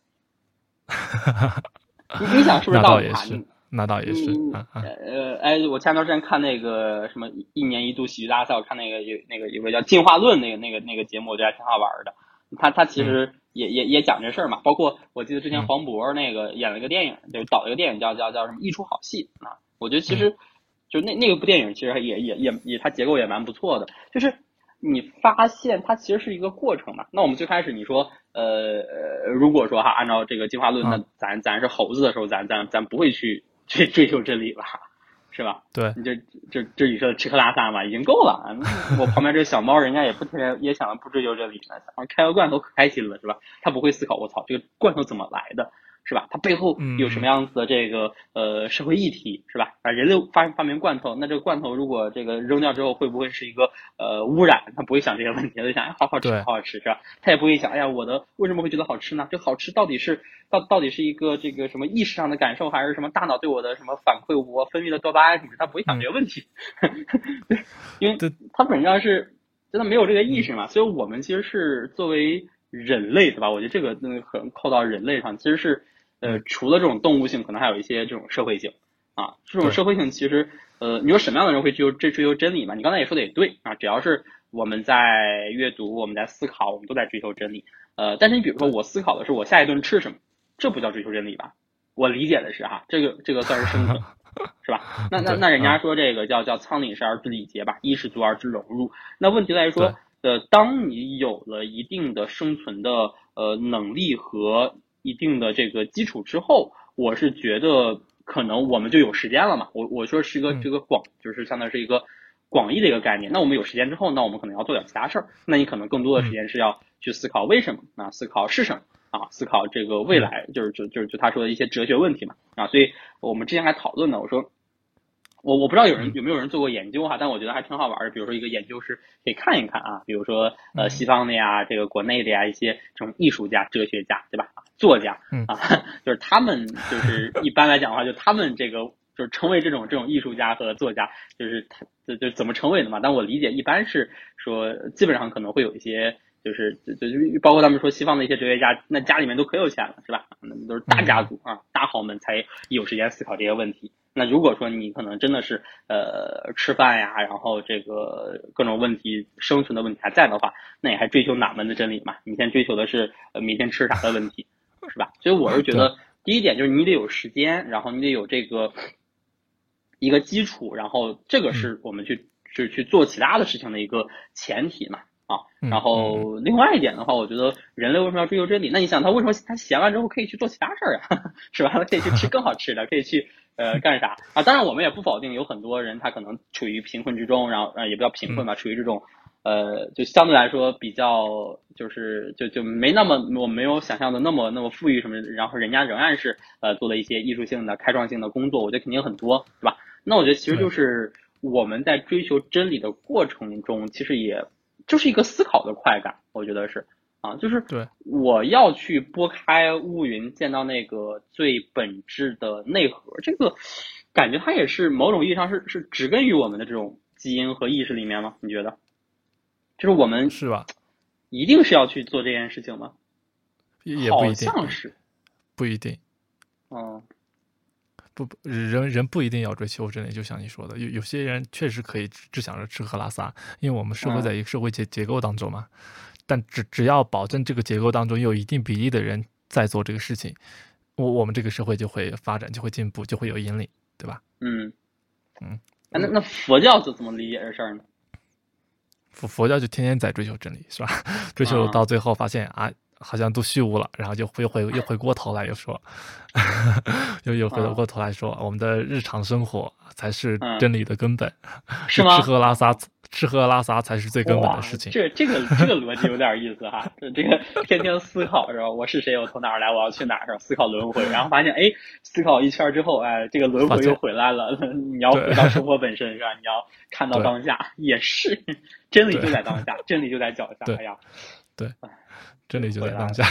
你你想是不是倒也是，那倒也是。呃，哎，我前段时间看那个什么一年一度喜剧大赛，我看那个有那个有个叫《进化论》那个那个那个节目，我觉得还挺好玩的。他他其实也也也讲这事儿嘛。包括我记得之前黄渤那个演了一个电影，就导了一个电影叫叫叫什么《一出好戏》啊。我觉得其实。就那那个部电影其实也也也也它结构也蛮不错的，就是你发现它其实是一个过程嘛。那我们最开始你说，呃，如果说哈，按照这个进化论，那咱咱是猴子的时候，咱咱咱不会去去追求真理吧，是吧？对，你就就就你说的吃喝拉撒嘛，已经够了。我旁边这个小猫，人家也不天天也想不追求真理呢，开个罐头可开心了，是吧？它不会思考，我操，这个罐头怎么来的？是吧？它背后有什么样子的这个呃社会议题是吧？啊，人类发发明罐头，那这个罐头如果这个扔掉之后会不会是一个呃污染？他不会想这些问题，他就想哎好好吃好好吃是吧？他也不会想哎呀我的为什么会觉得好吃呢？这好吃到底是到到底是一个这个什么意识上的感受，还是什么大脑对我的什么反馈？我分泌的多巴胺什么？他不会想这些问题，因为他本质上是真的没有这个意识嘛。所以我们其实是作为人类对吧？我觉得这个那个可能扣到人类上，其实是。呃，除了这种动物性，可能还有一些这种社会性啊。这种社会性其实，呃，你说什么样的人会追求追追求真理嘛？你刚才也说的也对啊，只要是我们在阅读、我们在思考，我们都在追求真理。呃，但是你比如说，我思考的是我下一顿吃什么，这不叫追求真理吧？我理解的是哈，这个这个算是生存，是吧？那那那人家说这个叫叫仓廪实而知礼节吧，衣食足而知荣辱。那问题在于说，呃，当你有了一定的生存的呃能力和一定的这个基础之后，我是觉得可能我们就有时间了嘛。我我说是一个这个广，就是相当于是一个广义的一个概念。那我们有时间之后，那我们可能要做点其他事儿。那你可能更多的时间是要去思考为什么啊，思考是什么啊，思考这个未来，就是就就是就他说的一些哲学问题嘛啊。所以我们之前还讨论呢，我说。我我不知道有人有没有人做过研究哈，但我觉得还挺好玩的。比如说一个研究是可以看一看啊，比如说呃西方的呀，这个国内的呀一些这种艺术家、哲学家，对吧？作家啊，就是他们就是一般来讲的话，就他们这个就是成为这种这种艺术家和作家，就是他就就怎么成为的嘛？但我理解一般是说，基本上可能会有一些就是就就包括他们说西方的一些哲学家，那家里面都可有钱了，是吧？那都是大家族啊，大豪门才有时间思考这些问题。那如果说你可能真的是呃吃饭呀，然后这个各种问题生存的问题还在的话，那你还追求哪门的真理嘛？你先追求的是呃明天吃啥的问题，是吧？所以我是觉得第一点就是你得有时间，然后你得有这个一个基础，然后这个是我们去去去做其他的事情的一个前提嘛啊。然后另外一点的话，我觉得人类为什么要追求真理？那你想他为什么他闲完之后可以去做其他事儿啊？是吧？他可以去吃更好吃的，可以去。呃，干啥啊？当然，我们也不否定有很多人他可能处于贫困之中，然后呃，也不叫贫困吧，处于这种呃，就相对来说比较就是就就没那么我没有想象的那么那么富裕什么，然后人家仍然是呃做了一些艺术性的开创性的工作，我觉得肯定很多，对吧？那我觉得其实就是我们在追求真理的过程中，其实也就是一个思考的快感，我觉得是。啊，就是对，我要去拨开乌云，见到那个最本质的内核。这个感觉它也是某种意义上是是植根于我们的这种基因和意识里面吗？你觉得？就是我们是吧？一定是要去做这件事情吗？也不一定，好像是，不一定。嗯，不不，人人不一定要追求真理。就像你说的，有有些人确实可以只想着吃喝拉撒，因为我们生活在一个社会结结构当中嘛。但只只要保证这个结构当中有一定比例的人在做这个事情，我我们这个社会就会发展，就会进步，就会有引领，对吧？嗯嗯，那那佛教是怎么理解这事儿呢？佛佛教就天天在追求真理，是吧？追求到最后发现啊，好像都虚无了，然后就又回又回过头来又说，又又回过头来说，我们的日常生活才是真理的根本，是吗？吃喝拉撒。吃喝拉撒才是最根本的事情。这这个这个逻辑有点意思哈，这个天天思考是吧？我是谁？我从哪儿来？我要去哪儿？是吧？思考轮回，然后发现哎，思考一圈之后，哎，这个轮回又回来了。你要回到生活本身是吧？你要看到当下，也是真理就在当下，真理就在脚下。哎呀，对，真理就在当下，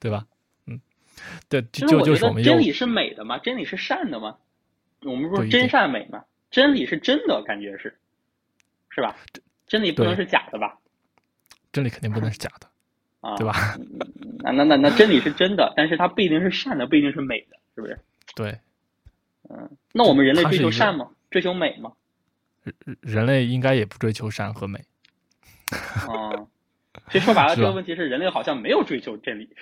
对吧？嗯，对，就就是我们真理是美的吗？真理是善的吗？我们说真善美嘛，真理是真的，感觉是。是吧？真理不能是假的吧？真理肯定不能是假的，啊，对吧？那那那那真理是真的，但是它不一定是善的，不一定是美的，是不是？对，嗯，那我们人类追求善吗？追求美吗？人人类应该也不追求善和美。啊，其实说白了，这个问题是人类好像没有追求真理。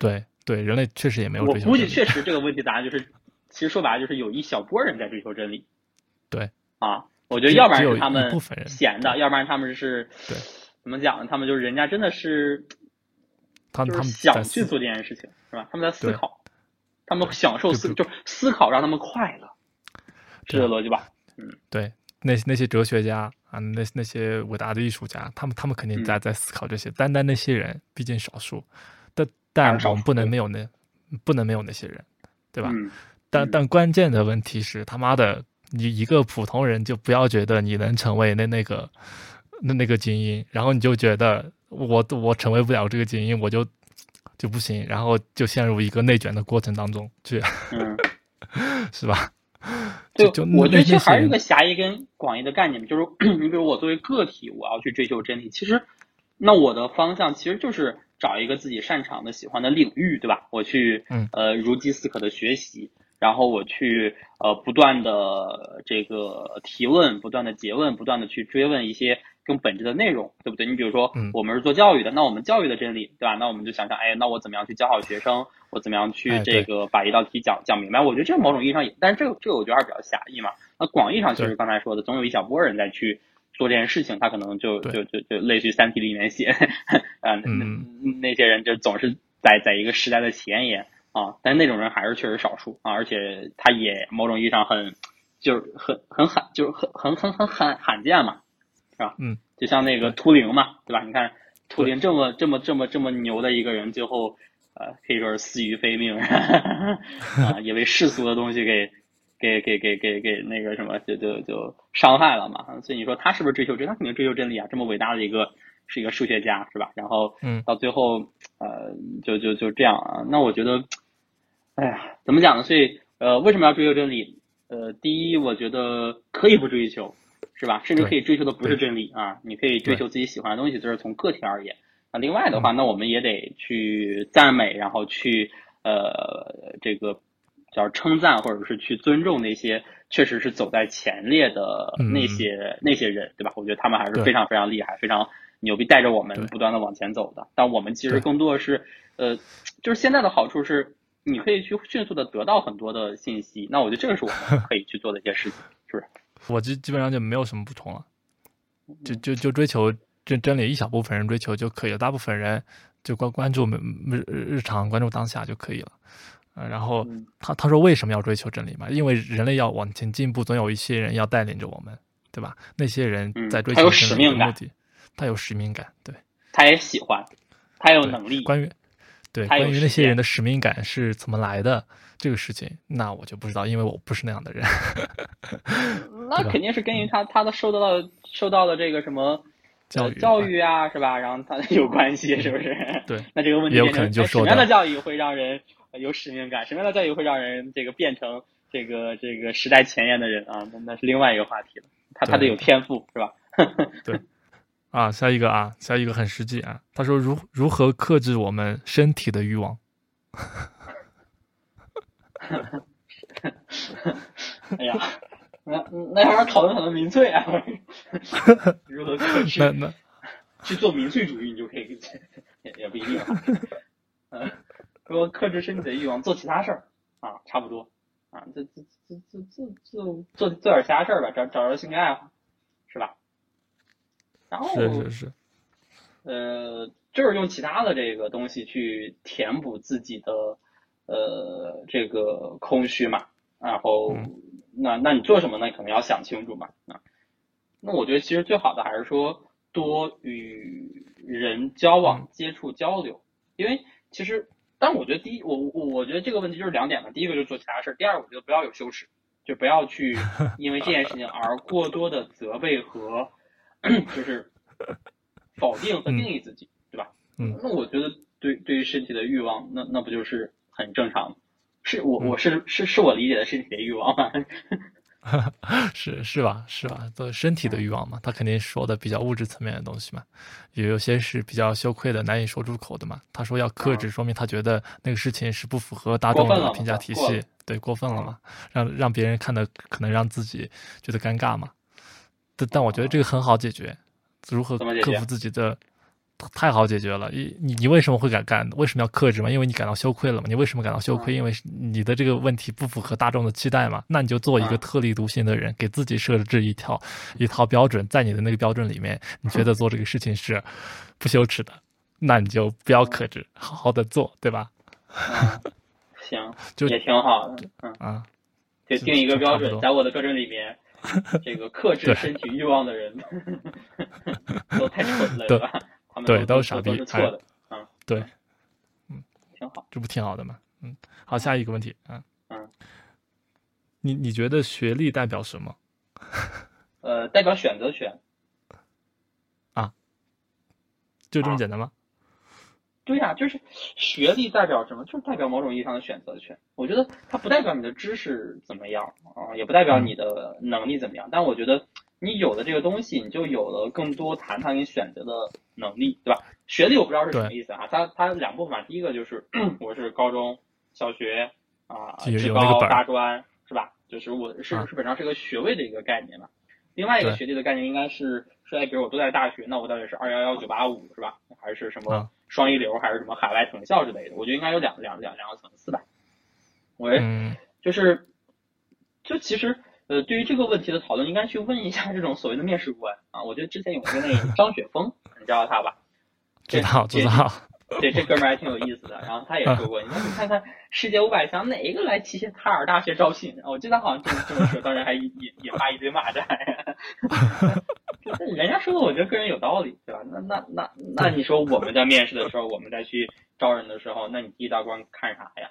对对，人类确实也没有追求。我估计确实这个问题答案就是，其实说白了就是有一小波人在追求真理。对啊。我觉得要不然是他们闲的，要不然他们是对怎么讲呢？他们就是人家真的是就是他们他们想去做这件事情，是吧？他们在思考，他们享受思，就是思考让他们快乐，是这对啊逻辑吧？嗯对那那些哲学家啊，那那些伟大的艺术家，他们他们肯定嗯在在思考这些。单单那些人，毕竟少数，但但我们不能没有那不能没有那些人，对吧？嗯，但嗯但关键的问题是，他妈的，你一个普通人就不要觉得你能成为那那个那那个精英，然后你就觉得我我成为不了这个精英，我就就不行，然后就陷入一个内卷的过程当中去，嗯。是吧？对，就我觉得其实那那些人还是一个狭义跟广义的概念，就是 你比如我作为个体，我要去追求真理，其实那我的方向其实就是找一个自己擅长的、喜欢的领域，对吧？我去嗯呃如饥似渴的学习，然后我去呃不断的这个提问，不断的诘问，不断的去追问一些更本质的内容，对不对？你比如说嗯我们是做教育的，那我们教育的真理，对吧？那我们就想想，哎，那我怎么样去教好学生？我怎么样去这个把一道题讲讲明白？我觉得这个某种意义上也，但是这个这个我觉得还是比较狭义嘛。那广义上，就是刚才说的，总有一小波人在去做这件事情，他可能就就就就类似于《三体》里面写，啊，那那些人就总是在在一个时代的前沿啊，但那种人还是确实少数啊，而且他也某种意义上很就是很很罕，就是很很很很罕罕见嘛，是吧？嗯，就像那个对图灵嘛，对吧？你看图灵这么这么这么这么牛的一个人，最后呃可以说是死于非命，啊，也被世俗的东西给给给给给给那个什么，就就就伤害了嘛。所以你说他是不是追求真？他肯定追求真理啊！这么伟大的一个是一个数学家，是吧？然后嗯到最后呃就就就这样啊。那我觉得，哎呀，怎么讲呢？所以呃，为什么要追求真理？呃，第一，我觉得可以不追求，是吧？甚至可以追求的不是真理啊，你可以追求自己喜欢的东西，这是从个体而言。那另外的话，那我们也得去赞美，然后去呃这个叫称赞，或者是去尊重那些确实是走在前列的那些、那些人，对吧？我觉得他们还是非常非常厉害，非常牛逼，带着我们不断的往前走的。但我们其实更多的是呃，就是现在的好处是。你可以去迅速的得到很多的信息，那我觉得这个是我们 可以去做的一些事情，是不是？我基基本上就没有什么不同了，就就就追求真真理，一小部分人追求就可以了，大部分人就关关注日日日常关注当下就可以了。呃，然后嗯他他说为什么要追求真理嘛？因为人类要往前进步，总有一些人要带领着我们，对吧？那些人嗯在追求真使命感理的目的，他有使命感，对。他也喜欢，他有能力，关于对关于那些人的使命感是怎么来的这个事情，那我就不知道，因为我不是那样的人。那肯定是根据他他的受到的受到的这个什么教教育啊，是吧？然后他有关系，是不是？对，那这个问题也有可能就受哎什么样的教育会让人呃有使命感？什么样的教育会让人这个变成这个这个时代前沿的人啊？那那是另外一个话题了。他他得有天赋，是吧？啊，下一个啊，下一个很实际啊。他说如如何克制我们身体的欲望？哎呀，那那要是讨论讨论民粹啊，如何克制那那去做民粹主义，你就可以也也不一定啊。嗯，说克制身体的欲望，做其他事儿啊，差不多啊，这这这这这这做做点其他事儿吧，找找着兴趣爱好？然后是是是，呃，就是用其他的这个东西去填补自己的呃这个空虚嘛。然后，嗯那那你做什么呢？可能要想清楚嘛。啊，那我觉得其实最好的还是说多与人交往、嗯接触、交流，因为其实，但我觉得第一，我我我觉得这个问题就是两点嘛。第一个就是做其他事儿，第二，我觉得不要有羞耻，就不要去 因为这件事情而过多的责备和 就是否定和定义自己，对吧？嗯那我觉得对对于身体的欲望，那那不就是很正常吗？是我我是是是我理解的身体的欲望吗？是是吧？是吧？做身体的欲望嘛，他肯定说的比较物质层面的东西嘛，也有些是比较羞愧的、难以说出口的嘛。他说要克制，说明他觉得那个事情是不符合大众的评价体系，对，过分了嘛，让让别人看的可能让自己觉得尴尬嘛。但但我觉得这个很好解决，如何克服自己的太好解决了。你你你为什么会敢干为什么要克制嘛？因为你感到羞愧了嘛？你为什么感到羞愧？因为你的这个问题不符合大众的期待嘛？那你就做一个特立独行的人，给自己设置一条一套标准，在你的那个标准里面，你觉得做这个事情是不羞耻的，那你就不要克制，好好的做，对吧？行，就也挺好的，嗯啊，就定一个标准，在我的标准里面。这个克制身体欲望的人 都太蠢了，对吧？他们对都是傻逼，是错的。嗯，对，嗯，挺好，这不挺好的吗？嗯，好，下一个问题嗯，嗯，你你觉得学历代表什么？呃，代表选择权。啊，就这么简单吗？对呀，就是学历代表什么？就是代表某种意义上的选择权。我觉得它不代表你的知识怎么样啊，也不代表你的能力怎么样。但我觉得你有了这个东西，你就有了更多谈谈你选择的能力，对吧？学历我不知道是什么意思啊。它它两部分嘛，第一个就是 我是高中小学啊，职高大专是吧？就是我是是本上是个学位的一个概念嘛。另外一个学历的概念应该是说，哎，比如我都在大学，那我到底是二幺幺九八五是吧？还是什么？双一流还是什么海外藤校之类的，我觉得应该有两两两两个层次吧。我就是，就其实呃，对于这个问题的讨论，应该去问一下这种所谓的面试官啊。我觉得之前有一个那个张雪峰，你知道他吧？知道知道。对，这哥们儿还挺有意思的。然后他也说过，你说你看看世界五百强哪一个来齐齐哈尔大学招聘？我记得好像这么这么说，当时还引 引发一堆骂战。人家说的，我觉得个人有道理，对吧？那那那那你说我们在面试的时候，我们再去招人的时候，那你第一道关看啥呀？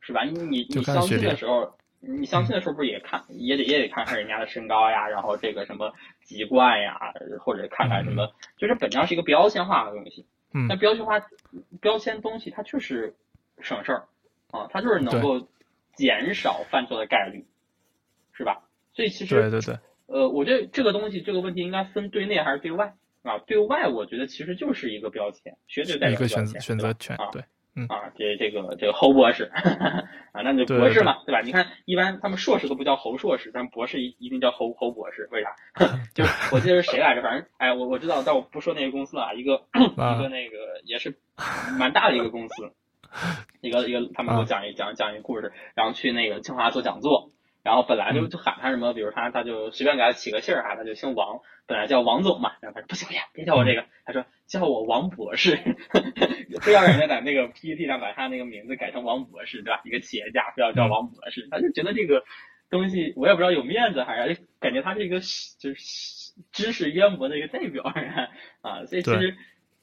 是吧？你你你相亲的时候，你相亲的时候不是也看，也得也得看看人家的身高呀，然后这个什么籍贯呀，或者看看什么，就是本质上是一个标签化的东西。嗯。那标签化标签东西，它确实省事儿啊，它就是能够减少犯错的概率，是吧？所以其实对对对。呃，我觉得这个东西这个问题应该分对内还是对外啊？对外我觉得其实就是一个标签，绝对代表标签，选择权啊。对，嗯啊，这这个这个侯博士 啊，那就博士嘛，对吧？你看一般他们硕士都不叫侯硕士，但博士一一定叫侯侯博士，为啥？就我记得是谁来着？反正哎，我我知道，但我不说那个公司啊，一个 一个那个也是蛮大的一个公司，一个一个他们给我讲一讲讲一个故事，然后去那个清华做讲座。然后本来就就喊他什么，比如他他就随便给他起个姓儿哈，他就姓王，本来叫王总嘛，然后他说不行不行，别叫我这个，他说叫我王博士，非要人家在那个 PPT 上把他那个名字改成王博士，对吧？一个企业家非要叫王博士，他就觉得这个东西我也不知道有面子还是感觉他是一个就是知识渊博的一个代表啊，所以其实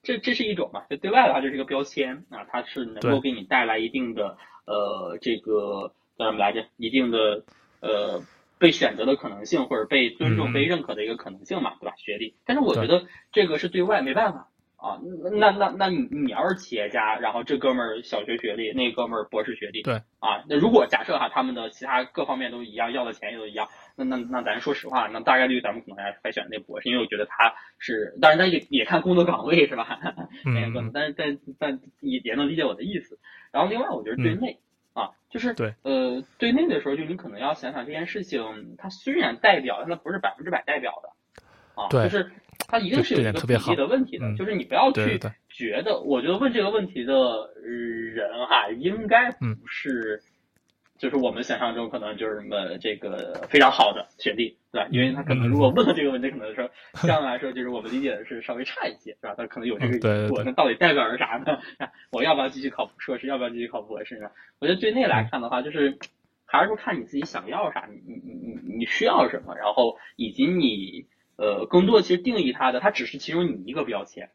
这这是一种嘛，就对外的话就是一个标签啊，它是能够给你带来一定的呃这个叫什么来着，一定的。呃，被选择的可能性，或者被尊重、被认可的一个可能性嘛，对吧？学历，但是我觉得这个是对外没办法啊。那那那你你要是企业家，然后这哥们儿小学学历，那哥们儿博士学历，对啊，那如果假设哈，他们的其他各方面都一样，要的钱也都一样，那那那咱说实话，那大概率咱们可能还还选那博士，因为我觉得他是，当然他也也看工作岗位是吧？嗯，但是但但也也能理解我的意思。然后另外，我觉得对内。啊，就是对，呃，对内的时候，就你可能要想想这件事情，它虽然代表，但它不是百分之百代表的，啊，就是它一定是有一个比例的问题的，就是你不要去觉得，我觉得问这个问题的人哈，应该不是。就是我们想象中可能就是什么这个非常好的学历，对吧？因为他可能如果问了这个问题，可能说相对来说就是我们理解的是稍微差一些，是吧？他可能有这个疑惑，那到底代表着啥呢？我要不要继续考硕士？要不要继续考博士呢？我觉得对内来看的话，就是还是说看你自己想要啥，你你你你你需要什么，然后以及你呃更多其实定义它的，它只是其中你一个标签，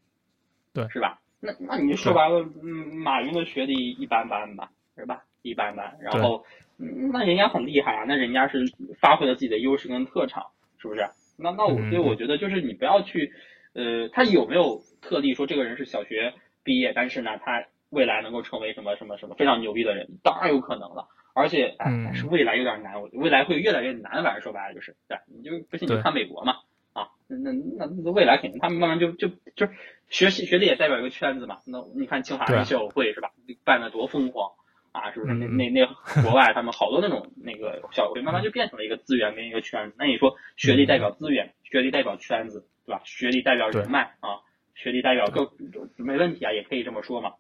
对，是吧？那那你说白了，嗯，马云的学历一般般吧，是吧？一般般，然后，那人家很厉害啊，那人家是发挥了自己的优势跟特长，是不是？那那我所以我觉得就是你不要去，呃，他有没有特例说这个人是小学毕业，但是呢，他未来能够成为什么什么什么非常牛逼的人，当然有可能了。而且，哎，是未来有点难，我未来会越来越难，反正说白了就是，对，你就不信你看美国嘛，啊，那那那未来肯定他们慢慢就就就学习学历也代表一个圈子嘛，那你看清华校友会是吧，办的多疯狂。啊，是不是那那那国外他们好多那种那个小会，慢慢就变成了一个资源跟一个圈子。那你说学历代表资源，学历代表圈子，对吧？学历代表人脉啊，学历代表更没问题啊，也可以这么说嘛。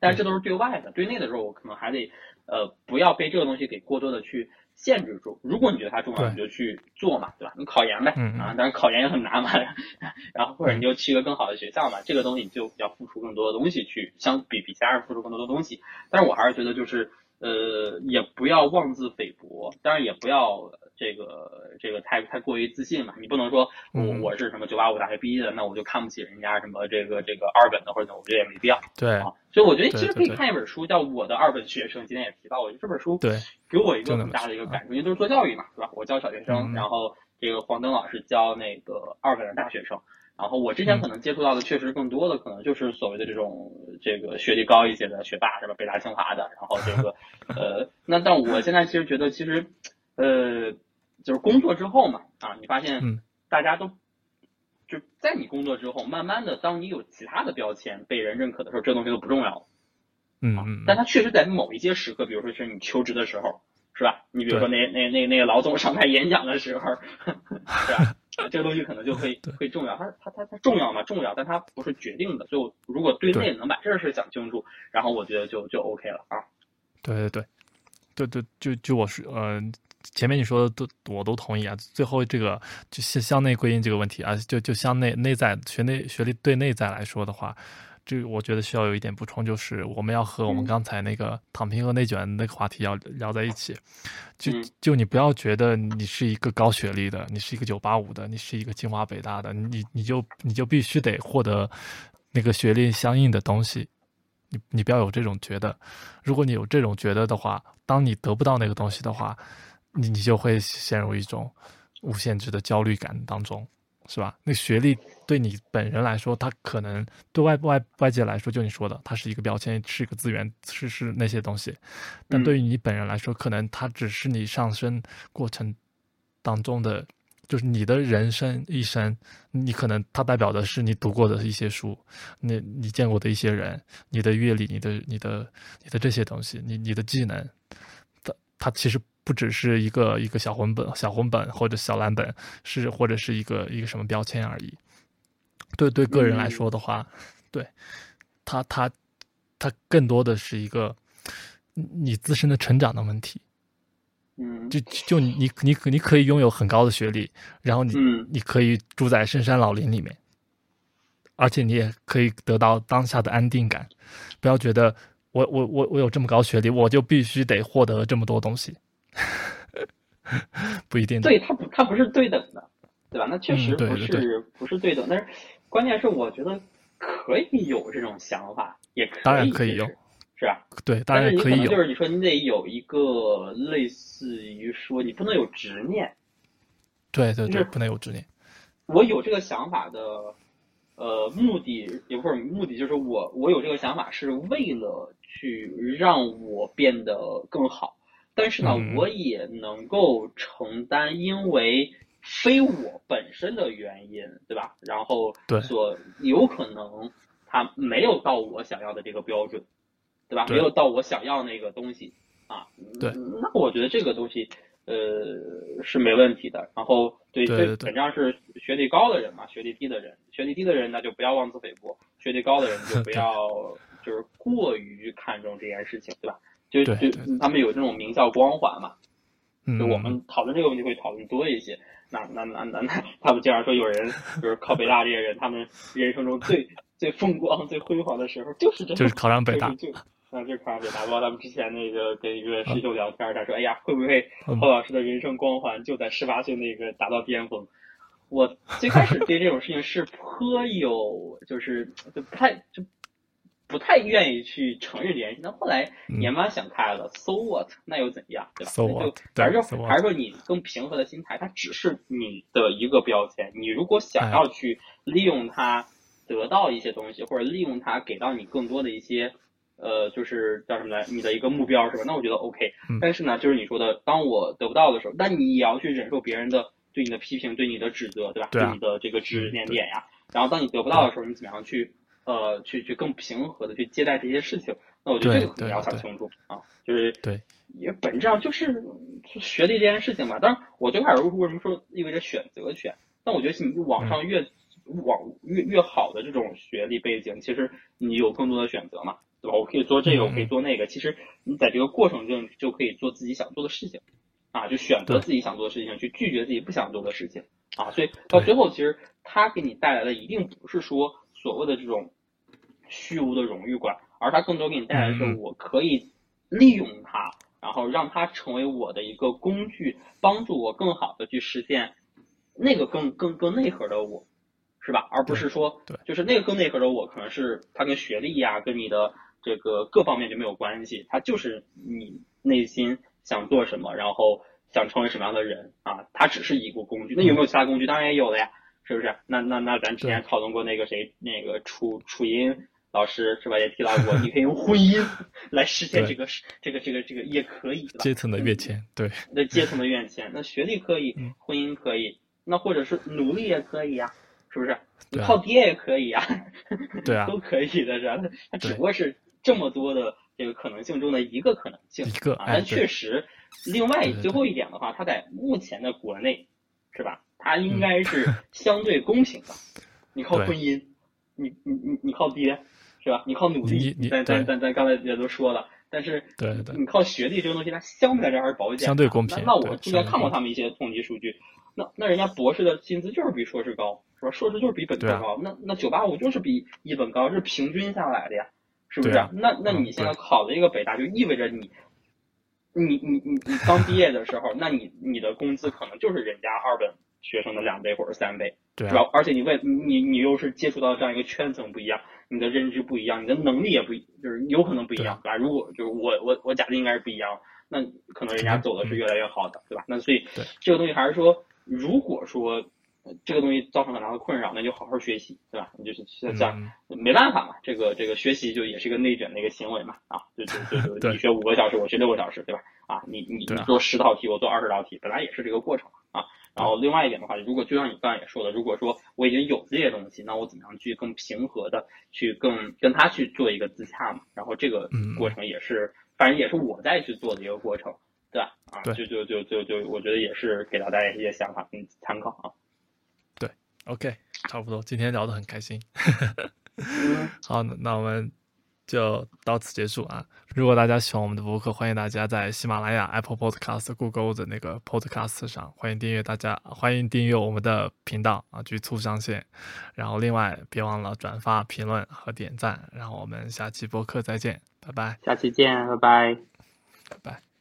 但是这都是对外的，对内的时候，我可能还得呃不要被这个东西给过多的去限制住。如果你觉得它重要，你就去做嘛，对吧？你考研呗，啊，但是考研也很难嘛。然后或者你就去一个更好的学校嘛，这个东西你就要付出更多的东西去，相比比其他人付出更多的东西。但是我还是觉得就是呃也不要妄自菲薄，当然也不要。这个这个太太过于自信嘛，你不能说我我是什么九八五大学毕业的，那我就看不起人家什么这个这个二本的或者怎么，我觉得也没必要。对啊，所以我觉得其实可以看一本书，叫《我的二本学生》，今天也提到，我觉得这本书对给我一个很大的一个感受，因为都是做教育嘛，对吧？我教小学生，然后这个黄登老师教那个二本的大学生，然后我之前可能接触到的确实更多的可能就是所谓的这种这个学历高一些的学霸，是吧？北大清华的，然后这个 呃，那但我现在其实觉得其实呃。就是工作之后嘛，啊，你发现大家都就在你工作之后，慢慢的，当你有其他的标签被人认可的时候，这东西都不重要了。嗯嗯。但它确实在某一些时刻，比如说是你求职的时候，是吧？你比如说那那那那个老总上台演讲的时候，是吧？这个东西可能就会会重要。它它它它重要吗？重要，但它不是决定的。所以，我如果对内能把这事讲清楚，然后我觉得就就 OK 了啊。对对对，对对，就就我是嗯。前面你说的都我都同意啊，最后这个就向向内归因这个问题啊，就就向内内在学内学历对内在来说的话，这我觉得需要有一点补充，就是我们要和我们刚才那个躺平和内卷那个话题要聊在一起。就就你不要觉得你是一个高学历的，你是一个九八五的，你是一个清华北大的，你你就你就必须得获得那个学历相应的东西。你你不要有这种觉得，如果你有这种觉得的话，当你得不到那个东西的话。你你就会陷入一种无限制的焦虑感当中，是吧？那学历对你本人来说，它可能对外外外界来说，就你说的，它是一个标签，是一个资源，是是那些东西。但对于你本人来说，可能它只是你上升过程当中的，就是你的人生一生。你可能它代表的是你读过的一些书，你你见过的一些人，你的阅历，你的你的你的这些东西，你你的技能，它它其实。不只是一个一个小红本、小红本或者小蓝本，是或者是一个一个什么标签而已。对对，个人来说的话，对，他他他更多的是一个你自身的成长的问题。嗯，就就你你可你可以拥有很高的学历，然后你你可以住在深山老林里面，而且你也可以得到当下的安定感。不要觉得我我我我有这么高学历，我就必须得获得这么多东西。不一定，对它不，它不是对等的，对吧？那确实不是不是对等，但是关键是我觉得可以有这种想法，也可以，当然可以有，是吧？对，当然可以有。就是你说你得有一个类似于说，你不能有执念，对对对，不能有执念。我有这个想法的，呃，目的也不是目的，就是我我有这个想法是为了去让我变得更好。但是呢，我也能够承担，因为非我本身的原因，对吧？然后所有可能他没有到我想要的这个标准，对吧？没有到我想要那个东西啊。对，那我觉得这个东西呃是没问题的。然后对对，本质上是学历高的人嘛，学历低的人，学历低的人那就不要妄自菲薄，学历高的人就 不要就是过于看重这件事情，对吧？就就他们有这种名校光环嘛，就我们讨论这个问题会讨论多一些。那那那那那，他们经常说有人就是考北大这些人，他们人生中最最风光、最辉煌的时候就是这，就是考上北大，就那就考上北大。包括他们之前那个跟一个师兄聊天，他说：“哎呀，会不会侯老师的人生光环就在十八岁那个达到巅峰？”我最开始对这种事情是颇有，就是就不太就。不太愿意去承认这件事，那后来也慢慢想开了，so what？那又怎样，对吧？就还是说还是说你更平和的心态，它只是你的一个标签。你如果想要去利用它得到一些东西，或者利用它给到你更多的一些，呃，就是叫什么来，你的一个目标是吧？那我觉得 OK。但是呢，就是你说的，当我得不到的时候，那你也要去忍受别人的对你的批评、对你的指责，对吧？对你的这个指指点点呀。然后当你得不到的时候，你怎么样去？呃，去去更平和的去接待这些事情，那我觉得这个可能要想清楚啊，就是对，也本质上就是学历这件事情嘛。当然，我最开始为什么说意味着选择权？但我觉得你往上越往越越好的这种学历背景，其实你有更多的选择嘛，对吧？我可以做这个，我可以做那个。其实你在这个过程中就可以做自己想做的事情，啊，就选择自己想做的事情，去拒绝自己不想做的事情，啊，所以到最后，其实它给你带来的一定不是说所谓的这种虚无的荣誉感，而它更多给你带来的是我可以利用它，然后让它成为我的一个工具，帮助我更好的去实现那个更更更内核的我。是吧？而不是说，对，就是那个更内核的我，可能是它跟学历呀，跟你的这个各方面就没有关系，它就是你内心想做什么，然后想成为什么样的人啊，它只是一个工具。那有没有其他工具？当然也有的呀，是不是？那那那咱之前讨论过那个谁，那个楚楚音老师是吧？也提到过，你可以用婚姻 来实现这个这个这个这个也可以，阶层的跃迁，对，那阶层的跃迁，那学历可以，婚姻可以，那或者是努力也可以呀。是不是？你靠爹也可以啊，对啊，都可以的，是吧？它只不过是这么多的这个可能性中的一个可能性，一个。但确实，另外最后一点的话，它在目前的国内，是吧？它应该是相对公平的。你靠婚姻，你你你你靠爹，是吧？你靠努力，咱咱咱咱刚才也都说了，但是对对，你靠学历这个东西，它相对来说还是保险，相对公平。那我之前看过他们一些统计数据，那那人家博士的薪资就是比硕士高。是吧硕士就是比本科高，那那九八五就是比一本高，是平均下来的呀，是不是？那那你现在考了一个北大，就意味着你，你你你你刚毕业的时候，那你你的工资可能就是人家二本学生的两倍或者三倍，对吧？而且你为你你又是接触到这样一个圈层不一样，你的认知不一样，你的能力也不就是有可能不一样，对吧？如果就是我我我假定应该是不一样，那可能人家走的是越来越好的，对吧？那所以这个东西还是说，如果说。这个东西造成很大的困扰，那就好好学习，对吧？你就是像没办法嘛，这个这个学习就也是一个内卷的一个行为嘛，啊，就就就 你学五个小时，我学六个小时，对吧？啊，你你你做十道题，我做二十道题，本来也是这个过程啊。然后另外一点的话，如果就像你刚才也说的，如果说我已经有这些东西，那我怎么样去更平和的去更跟他去做一个自洽嘛？然后这个过程也是，反正也是我在去做的一个过程，对吧？啊，就就就就就我觉得也是给到大家一些想法跟参考啊。OK，差不多，今天聊得很开心。好，那我们就到此结束啊！如果大家喜欢我们的博客，欢迎大家在喜马拉雅、Apple Podcast、Google 的那个 Podcast 上，欢迎订阅大家，欢迎订阅我们的频道啊，局促上线。然后另外别忘了转发、评论和点赞。然后我们下期播客再见，拜拜。下期见，拜拜，拜拜。